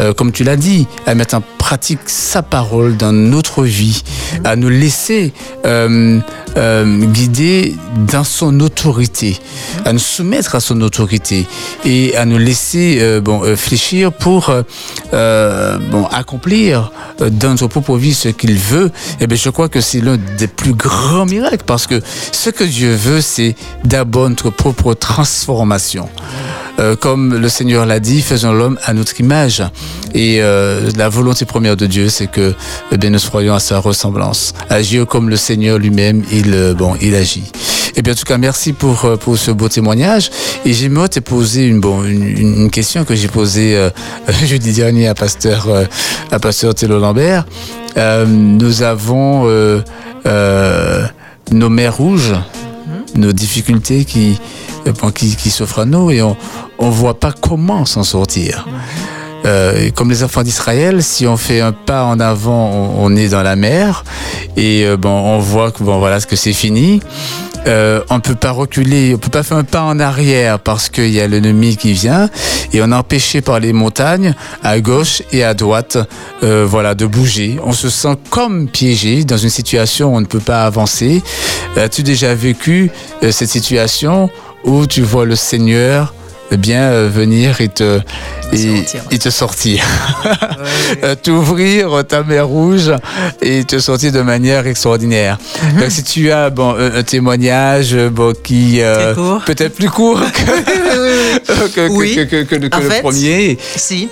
Speaker 1: euh, comme tu l'as dit, à mettre en pratique sa parole dans notre vie, à nous laisser euh, euh, guider dans son autorité, à nous soumettre à son autorité et à nous laisser bon fléchir pour bon accomplir dans notre propre vie ce qu'il veut. Et bien je crois que c'est l'un des plus grands miracles parce que ce que Dieu veut c'est d'abord notre propre transformation. Euh, comme le Seigneur l'a dit, faisons l'homme à notre image. Et euh, la volonté première de Dieu, c'est que eh bien, nous soyons à sa ressemblance. Agir comme le Seigneur lui-même, il, euh, bon, il agit. Et bien, en tout cas, merci pour, euh, pour ce beau témoignage. Et j'aimerais te poser une, bon, une, une- question que j'ai posée euh, jeudi dernier à Pasteur, euh, à Pasteur Thélo Lambert. Euh, nous avons nos mers rouges, nos difficultés qui, euh, qui, qui s'offrent à nous et on ne voit pas comment s'en sortir. Euh, comme les enfants d'Israël, si on fait un pas en avant, on est dans la mer et euh, bon, on voit que bon voilà ce que c'est fini. Euh, on peut pas reculer, on peut pas faire un pas en arrière parce qu'il y a l'ennemi qui vient et on est empêché par les montagnes à gauche et à droite, euh, voilà, de bouger. On se sent comme piégé dans une situation où on ne peut pas avancer. As-tu déjà vécu euh, cette situation où tu vois le Seigneur eh bien euh, venir et te et,
Speaker 2: Sortir.
Speaker 1: et te sortir, Euh, t'ouvrir ta mer rouge et te sortir de manière extraordinaire.
Speaker 2: Mhm.
Speaker 1: Donc si tu as bon un, témoignage euh, bon qui euh, peut-être plus court que, que, que-
Speaker 2: Oui.
Speaker 1: que, que- que le,
Speaker 2: fait,
Speaker 1: premier.
Speaker 2: Si.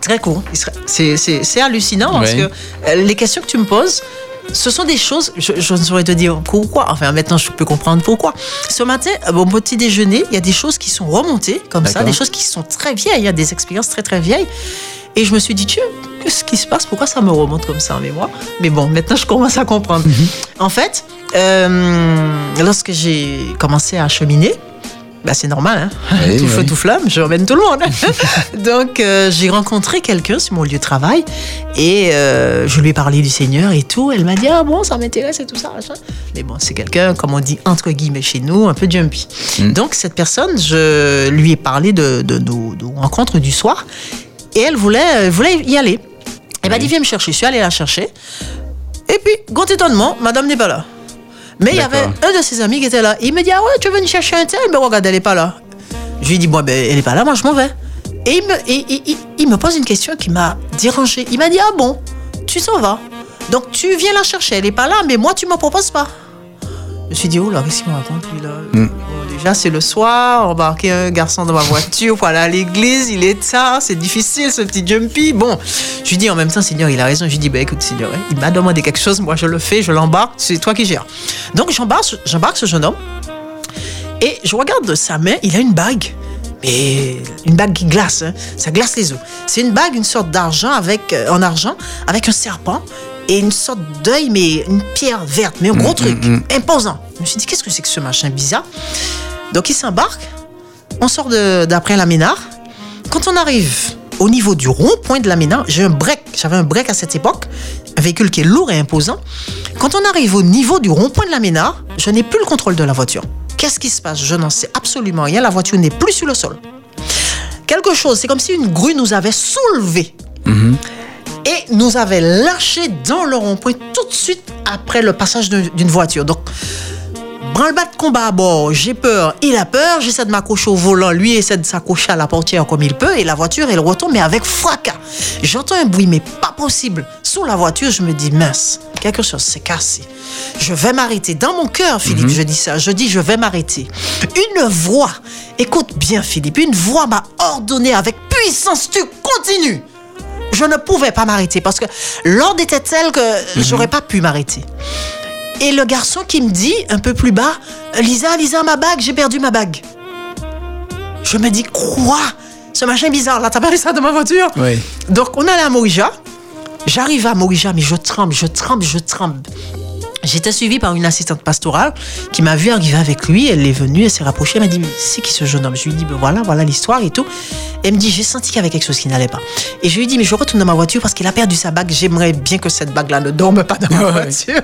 Speaker 2: Très court. C'est c'est- c'est hallucinant parce que les questions que tu me poses, ce sont des choses, je, je ne saurais te dire pourquoi. Enfin, maintenant, je peux comprendre pourquoi. Ce matin, à mon petit déjeuner, il y a des choses qui sont remontées comme ça, des choses qui sont très vieilles. Il y a des expériences très, très vieilles. Et je me suis dit, Dieu, qu'est-ce qui se passe? Pourquoi ça me remonte comme ça? En mémoire Mais bon, maintenant, je commence à comprendre. En fait, euh, lorsque j'ai commencé à cheminer, bah, c'est normal, hein
Speaker 1: Oui,
Speaker 2: tout feu, tout flamme, je ramène tout le monde. Donc, euh, j'ai rencontré quelqu'un sur mon lieu de travail et euh, je lui ai parlé du Seigneur et tout. Elle m'a dit, ah bon, ça m'intéresse et tout ça. machin. Mais bon, c'est quelqu'un, comme on dit, entre guillemets chez nous, un peu jumpy.
Speaker 1: Mm.
Speaker 2: Donc, cette personne, je lui ai parlé de, de nos, de nos rencontres du soir et elle voulait, elle voulait y aller. Elle m'a dit, viens me chercher. Je suis allée la chercher. Et puis, grand étonnement, madame n'est pas là. Mais il y avait un de ses amis qui était là. Il me dit, ah ouais, tu veux venir chercher un tel? Mais regarde, elle n'est pas là. Je lui ai dit, bon, ben, elle n'est pas là, moi je m'en vais. Et il me, et- et- et- il me pose une question qui m'a dérangé. Il m'a dit, ah bon, tu s'en vas. Donc tu viens la chercher, elle n'est pas là, mais moi tu ne me proposes pas. Je me suis dit, oh là, qu'est-ce qu'il me raconte, lui, là? Bon, Déjà, c'est le soir, embarquer un garçon dans ma voiture pour aller à l'église, il est tard, c'est difficile, ce petit jumpy. Bon, je lui dis en même temps, Seigneur, il a raison. Je lui dis, bah, écoute, Seigneur, hein, il m'a demandé quelque chose, moi, je le fais, je l'embarque, c'est toi qui gères. Donc, j'embarque, j'embarque ce jeune homme, et je regarde sa main, il a une bague. Mais une bague qui glace, hein. ça glace les os. C'est une bague, une sorte d'argent avec, euh, en argent, avec un serpent et une sorte d'œil, mais une pierre verte, mais un gros truc, imposant. Je me suis dit, qu'est-ce que c'est que ce machin bizarre? Donc il s'embarque, on sort d'après la Ménard. Quand on arrive au niveau du rond-point de la Ménard, j'ai un break, j'avais un break à cette époque, un véhicule qui est lourd et imposant. Quand on arrive au niveau du rond-point de la Ménard, je n'ai plus le contrôle de la voiture. Qu'est-ce qui se passe? Je n'en sais absolument rien. La voiture n'est plus sur le sol. Quelque chose, c'est comme si une grue nous avait soulevés et nous avait lâchés dans le rond-point tout de suite après le passage d'une voiture. Donc, branle-bas de combat à bord, j'ai peur, il a peur, j'essaie de m'accrocher au volant, lui essaie de s'accrocher à la portière comme il peut, et la voiture, elle retombe, mais avec fracas. J'entends un bruit, mais pas possible. Sous la voiture, je me dis, mince, quelque chose s'est cassé. Je vais m'arrêter. Dans mon cœur, Philippe, je dis ça, je dis, je vais m'arrêter. Une voix, écoute bien, Philippe, une voix m'a ordonné avec puissance, tu continues je ne pouvais pas m'arrêter parce que l'ordre était tel que j'aurais pas pu m'arrêter. Et le garçon qui me dit un peu plus bas, Lisa, Lisa, ma bague, j'ai perdu ma bague. Je me dis, quoi? Ce machin bizarre là, t'as perdu ça dans ma voiture
Speaker 1: Oui.
Speaker 2: Donc on allait à Morija. J'arrive à Morija, mais je tremble, je tremble, je tremble. J'étais suivie par une assistante pastorale qui m'a vu arriver avec lui. Elle est venue, elle s'est rapprochée, elle m'a dit, mais c'est qui ce jeune homme? Je lui ai dit, ben voilà, voilà l'histoire et tout. Elle me dit, j'ai senti qu'il y avait quelque chose qui n'allait pas. Et je lui ai dit, mais je retourne dans ma voiture parce qu'il a perdu sa bague. J'aimerais bien que cette bague-là ne dorme pas dans ma voiture.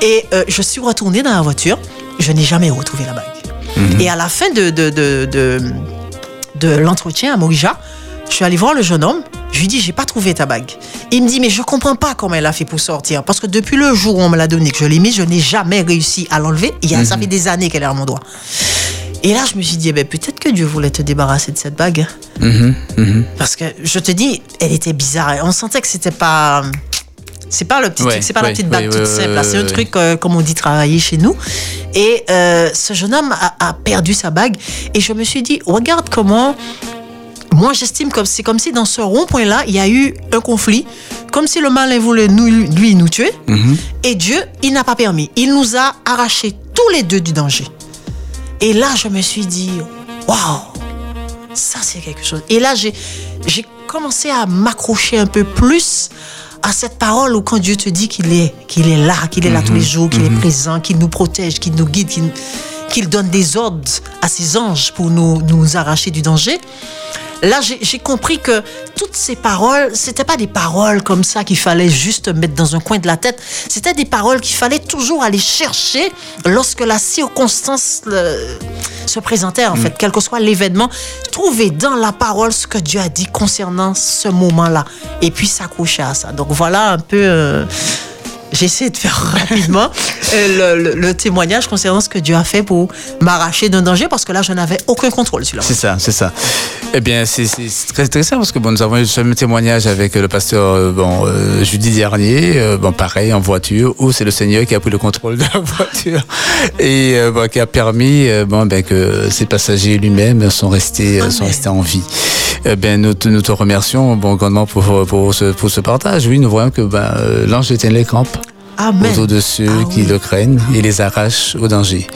Speaker 2: Et euh, je suis retournée dans la voiture. Je n'ai jamais retrouvé la bague. Et à la fin de, de, de, de, de l'entretien à Morija, je suis allée voir le jeune homme. Je lui dis, j'ai pas trouvé ta bague. Il me dit, mais je comprends pas comment elle a fait pour sortir. Parce que depuis le jour où on me l'a donnée, que je l'ai mise, je n'ai jamais réussi à l'enlever. Il y a, Ça fait des années qu'elle est à mon doigt. Et là, je me suis dit, eh ben, peut-être que Dieu voulait te débarrasser de cette bague. Parce que je te dis, elle était bizarre. On sentait que c'était pas. C'est pas le petit
Speaker 1: Ouais,
Speaker 2: truc, c'est pas la petite bague
Speaker 1: ouais,
Speaker 2: toute simple. c'est un truc, euh, comme on dit, travailler chez nous. Et euh, ce jeune homme a, a perdu sa bague. Et je me suis dit, regarde comment. Moi, j'estime que c'est comme si dans ce rond-point-là, il y a eu un conflit, comme si le malin voulait nous, lui nous tuer. Et Dieu, il n'a pas permis. Il nous a arrachés tous les deux du danger. Et là, je me suis dit, waouh, ça c'est quelque chose. Et là, j'ai, j'ai commencé à m'accrocher un peu plus à cette parole où quand Dieu te dit qu'il est, qu'il est là, qu'il est là tous les jours, qu'il est présent, qu'il nous protège, qu'il nous guide, qu'il, qu'il donne des ordres à ses anges pour nous, nous arracher du danger. Là, j'ai compris que toutes ces paroles, c'était pas des paroles comme ça qu'il fallait juste mettre dans un coin de la tête. C'était des paroles qu'il fallait toujours aller chercher lorsque la circonstance le- se présentait, en fait, quel que soit l'événement. Trouver dans la parole ce que Dieu a dit concernant ce moment-là et puis s'accrocher à ça. Donc voilà un peu. euh, J'essaie de faire rapidement euh, le, le- le témoignage concernant ce que Dieu a fait pour m'arracher d'un danger parce que là, je n'avais aucun contrôle sur la
Speaker 1: C'est ça, c'est ça. Eh bien, c'est très intéressant parce que bon, nous avons eu ce même témoignage avec euh, le pasteur euh, bon, euh, jeudi dernier, euh, bon, pareil, en voiture, où c'est le Seigneur qui a pris le contrôle de la voiture et euh, bon, qui a permis bon, ben, que ces passagers lui-même sont restés, sont
Speaker 2: Amen.
Speaker 1: restés en vie. Eh bien, nous, te- nous te remercions bon, grandement pour, pour, ce, pour ce partage. Oui, nous voyons que ben, euh, l'ange éteint les campes
Speaker 2: Amen.
Speaker 1: autour de ceux
Speaker 2: Ah
Speaker 1: qui
Speaker 2: oui.
Speaker 1: le craignent et les arrachent au danger.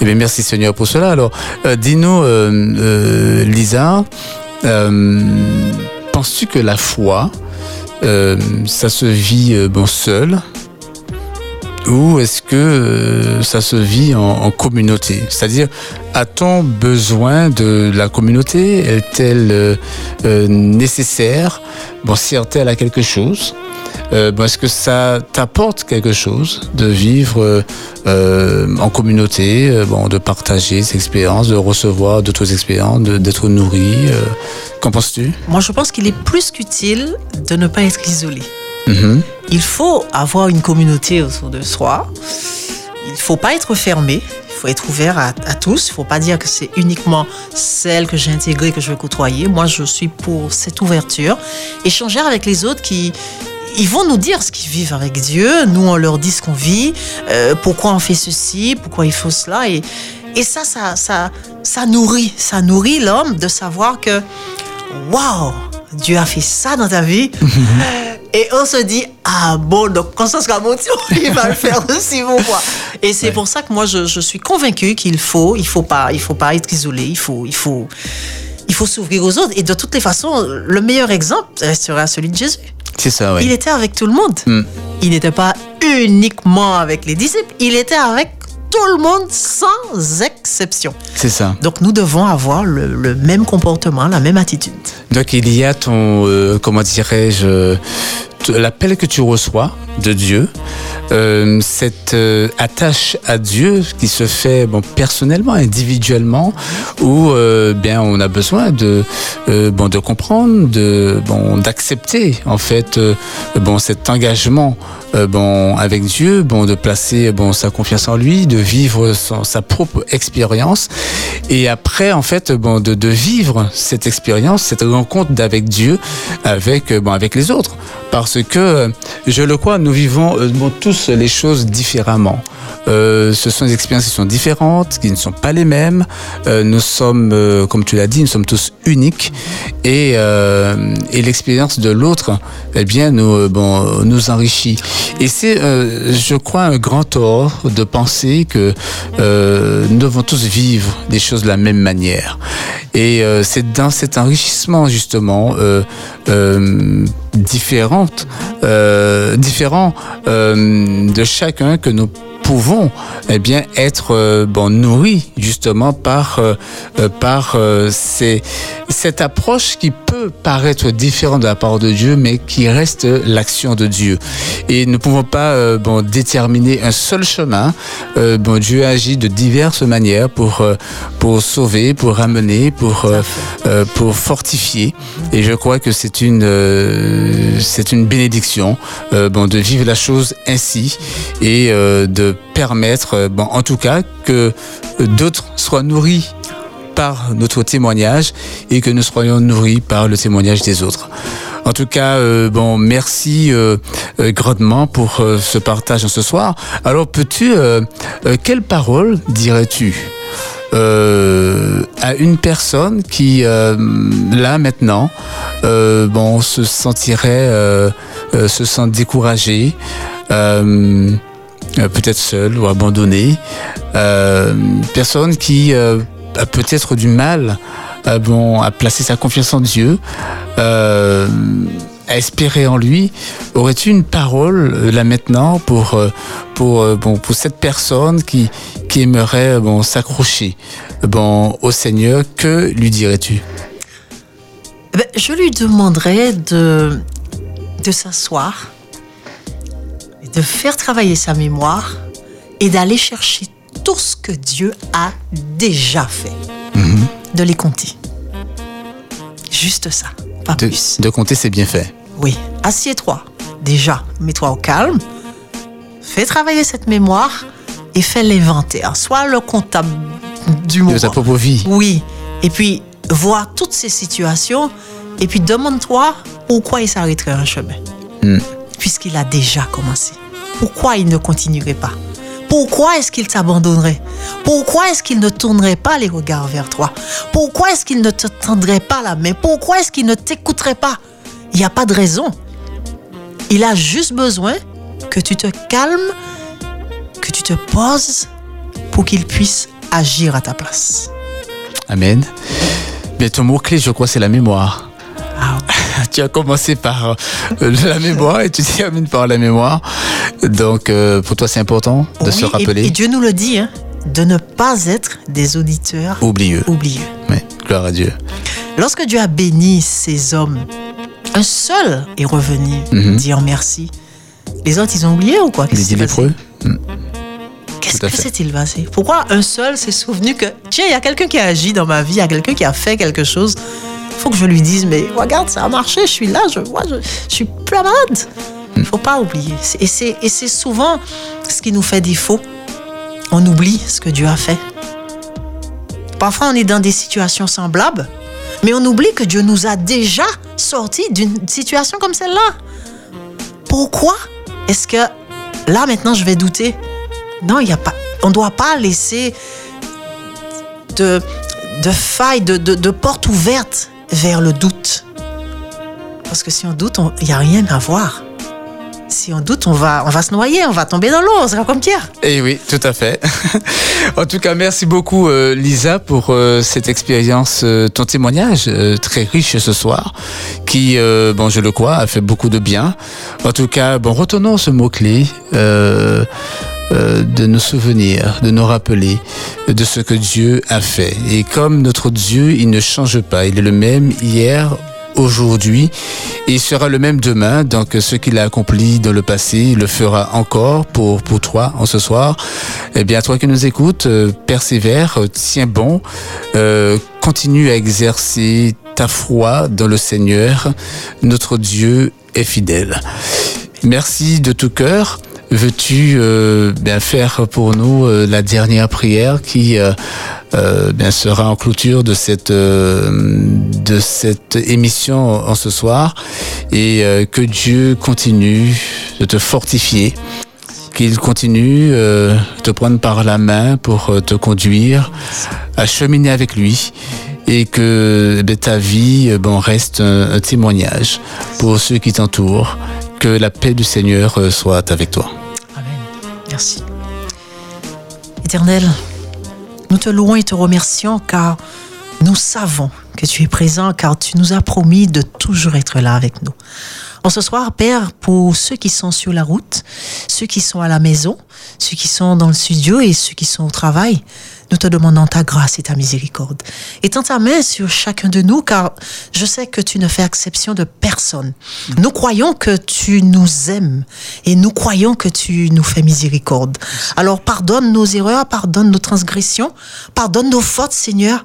Speaker 1: Eh bien, merci Seigneur pour cela. Alors, euh, dis-nous, euh, euh, Lisa, penses-tu que la foi, ça se vit bon seul? Ou est-ce que euh, ça se vit en, communauté? C'est-à-dire, a-t-on besoin de la communauté? Est-elle euh, euh, nécessaire? Bon, sert-elle à quelque chose bon, Est-ce que ça t'apporte quelque chose de vivre en communauté, bon, de partager ses expériences, de recevoir d'autres expériences, d'être nourri Qu'en penses-tu?
Speaker 2: Moi, je pense qu'il est plus qu'utile de ne pas être isolé.
Speaker 1: Mhm.
Speaker 2: Il faut avoir une communauté autour de soi. Il ne faut pas être fermé. Il faut être ouvert à, à tous. Il ne faut pas dire que c'est uniquement celle que j'ai intégrée que je veux côtoyer. Moi, je suis pour cette ouverture. Échanger avec les autres qui, ils vont nous dire ce qu'ils vivent avec Dieu. Nous, on leur dit ce qu'on vit, euh, pourquoi on fait ceci, pourquoi il faut cela? Et, et ça, ça, ça, ça nourrit, ça nourrit l'homme de savoir que, waouh, Dieu a fait ça dans ta vie. Et on se dit, ah bon, donc quand ça sera mon tour, il va le faire aussi pour moi. Et c'est pour ça que moi, je, je suis convaincue qu'il faut, il faut pas, il faut pas être isolé, il faut, il faut, il faut s'ouvrir aux autres. Et de toutes les façons, le meilleur exemple restera celui de Jésus.
Speaker 1: C'est ça, oui.
Speaker 2: Il était avec tout le monde.
Speaker 1: Mm.
Speaker 2: Il n'était pas uniquement avec les disciples, il était avec tout le monde sans exception.
Speaker 1: C'est ça.
Speaker 2: Donc nous devons avoir le, le même comportement, la même attitude.
Speaker 1: Donc il y a ton, euh, comment dirais-je, t- l'appel que tu reçois de Dieu, euh, cette euh, attache à Dieu qui se fait bon, personnellement, individuellement, où euh, bien on a besoin de bon de comprendre, de bon d'accepter en fait bon cet engagement bon avec Dieu, bon de placer bon sa confiance en lui, de vivre son- sa propre expérience. Et après en fait bon de, de vivre cette expérience, cette rencontre avec Dieu, avec bon avec les autres, parce que euh, je le crois, nous vivons euh, tous les choses différemment. Euh, ce sont des expériences qui sont différentes, qui ne sont pas les mêmes. Euh, nous sommes, comme tu l'as dit, nous sommes tous uniques et, l'expérience de l'autre, eh bien, nous, nous enrichit. Et c'est, je crois, un grand tort de penser que nous devons tous vivre des choses de la même manière. Et c'est dans cet enrichissement justement différentes, euh, différents euh, de chacun que nous pouvons eh bien être euh, bon nourris justement par euh, euh, par cette approche qui peut paraître différente de la part de Dieu mais qui reste l'action de Dieu. Et nous ne pouvons pas bon déterminer un seul chemin. Bon Dieu agit de diverses manières pour pour sauver pour ramener pour pour fortifier. Et je crois que c'est une c'est une bénédiction bon de vivre la chose ainsi et de permettre euh, bon en tout cas que euh, d'autres soient nourris par notre témoignage et que nous soyons nourris par le témoignage des autres. En tout cas, euh, bon, merci grandement pour ce partage ce soir. Alors, peux-tu, quelle parole dirais-tu à une personne qui, là maintenant, bon, se sentirait, se sent découragée, peut-être seule ou abandonnée, euh, personne qui euh, a peut-être du mal euh, bon, à placer sa confiance en Dieu, euh, à espérer en lui. Aurais-tu une parole euh, là maintenant pour euh, pour euh, bon pour cette personne qui qui aimerait euh, bon s'accrocher bon au Seigneur? Que lui dirais-tu?
Speaker 2: Eh ben, je lui demanderais de, de s'asseoir, de faire travailler sa mémoire et d'aller chercher tout ce que Dieu a déjà fait. De les compter. Juste ça, pas
Speaker 1: de,
Speaker 2: plus.
Speaker 1: de compter ses bienfaits.
Speaker 2: Oui, assieds-toi. Déjà, mets-toi au calme. Fais travailler cette mémoire et fais l'inventaire. Sois le comptable du moment.
Speaker 1: De sa propre vie.
Speaker 2: Oui. Et puis, vois toutes ces situations et puis demande-toi pourquoi il s'arrêterait un chemin.
Speaker 1: Mm.
Speaker 2: Puisqu'il a déjà commencé. Pourquoi il ne continuerait pas? Pourquoi est-ce qu'il t'abandonnerait? Pourquoi est-ce qu'il ne tournerait pas les regards vers toi? Pourquoi est-ce qu'il ne te tendrait pas la main? Pourquoi est-ce qu'il ne t'écouterait pas? Il n'y a pas de raison. Il a juste besoin que tu te calmes, que tu te poses pour qu'il puisse agir à ta place.
Speaker 1: Amen. Mais ton mot-clé, je crois, c'est la mémoire. Tu as commencé par euh, la mémoire et tu termines par la mémoire. Donc, euh, pour toi, c'est important de
Speaker 2: oui,
Speaker 1: se rappeler.
Speaker 2: Et, Dieu nous le dit, hein, de ne pas être des auditeurs
Speaker 1: Oublieux.
Speaker 2: oublieux.
Speaker 1: Ouais, gloire à Dieu.
Speaker 2: Lorsque Dieu a béni ces hommes, un seul est revenu
Speaker 1: Mhm.
Speaker 2: dire merci. Les autres, ils ont oublié ou quoi?
Speaker 1: Les
Speaker 2: Qu'est-ce
Speaker 1: lépreux?
Speaker 2: Qu'est-ce
Speaker 1: Tout à
Speaker 2: que s'est-il passé? Pourquoi un seul s'est souvenu que, tiens, il y a quelqu'un qui a agi dans ma vie, il y a quelqu'un qui a fait quelque chose? Faut que je lui dise, mais regarde, ça a marché, je suis là, je vois, je, je suis plus malade. Il faut pas oublier. Et c'est, et c'est souvent ce qui nous fait défaut. On oublie ce que Dieu a fait. Parfois, on est dans des situations semblables, mais on oublie que Dieu nous a déjà sortis d'une situation comme celle-là. pourquoi est-ce que là maintenant je vais douter? Non, il y a pas. On ne doit pas laisser de, de failles, de, de, de portes ouvertes vers le doute. Parce que si on doute, il n'y a rien à voir si on doute, on va, on va se noyer, on va tomber dans l'eau, on sera comme Pierre.
Speaker 1: Eh oui, tout à fait. en tout cas, merci beaucoup euh, Lisa pour euh, cette expérience, euh, ton témoignage très riche ce soir, qui, bon, je le crois, a fait beaucoup de bien. En tout cas, bon, retournons ce mot-clé. De nos souvenirs, de nous rappeler de ce que Dieu a fait. Et comme notre Dieu, il ne change pas, il est le même hier, aujourd'hui et sera le même demain. Donc ce qu'il a accompli dans le passé, il le fera encore pour, pour toi en ce soir. Eh bien, toi qui nous écoutes, euh, persévère, euh, tiens bon, euh, continue à exercer ta foi dans le Seigneur. Notre Dieu est fidèle. Merci de tout cœur. Veux-tu euh, bien faire pour nous euh, la dernière prière qui euh, sera en clôture de cette de cette émission en ce soir et que Dieu continue de te fortifier qu'il continue de te prendre par la main pour te conduire à cheminer avec lui et que ben, ta vie reste un témoignage pour ceux qui t'entourent. Que la paix du Seigneur soit avec toi.
Speaker 2: Merci. Éternel, nous te louons et te remercions car nous savons que tu es présent car tu nous as promis de toujours être là avec nous. En ce soir, Père, pour ceux qui sont sur la route, ceux qui sont à la maison, ceux qui sont dans le studio et ceux qui sont au travail, nous te demandons ta grâce et ta miséricorde. Étends ta main sur chacun de nous, car je sais que tu ne fais exception de personne. Nous croyons que tu nous aimes et nous croyons que tu nous fais miséricorde. Alors pardonne nos erreurs, pardonne nos transgressions, pardonne nos fautes, Seigneur,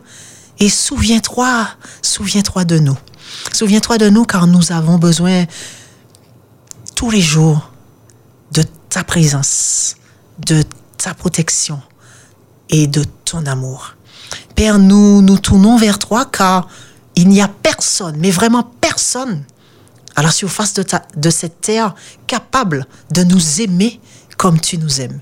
Speaker 2: et souviens-toi, souviens-toi de nous. Souviens-toi de nous, car nous avons besoin tous les jours de ta présence, de ta protection, et de ton amour. Père, nous nous tournons vers toi car il n'y a personne, mais vraiment personne, à la surface de, ta, de cette terre capable de nous aimer comme tu nous aimes.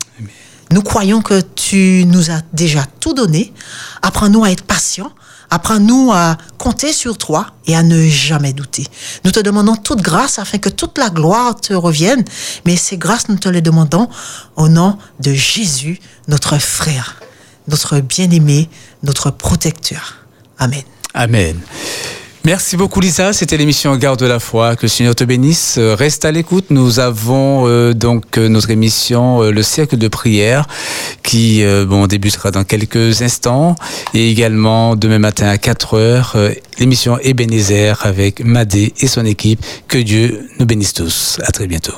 Speaker 2: Nous croyons que tu nous as déjà tout donné. Apprends-nous à être patients. Apprends-nous à compter sur toi et à ne jamais douter. Nous te demandons toute grâce afin que toute la gloire te revienne. Mais ces grâces, nous te les demandons au nom de Jésus, notre frère notre bien-aimé, notre protecteur. Amen.
Speaker 1: Amen. Merci beaucoup Lisa, c'était l'émission Garde de la foi. Que le Seigneur te bénisse. Euh, reste à l'écoute. Nous avons euh, donc euh, notre émission Le cercle de prière qui bon débutera dans quelques instants et également demain matin à 4 heures l'émission Ebenezer avec Madé et son équipe. Que Dieu nous bénisse tous. À très bientôt.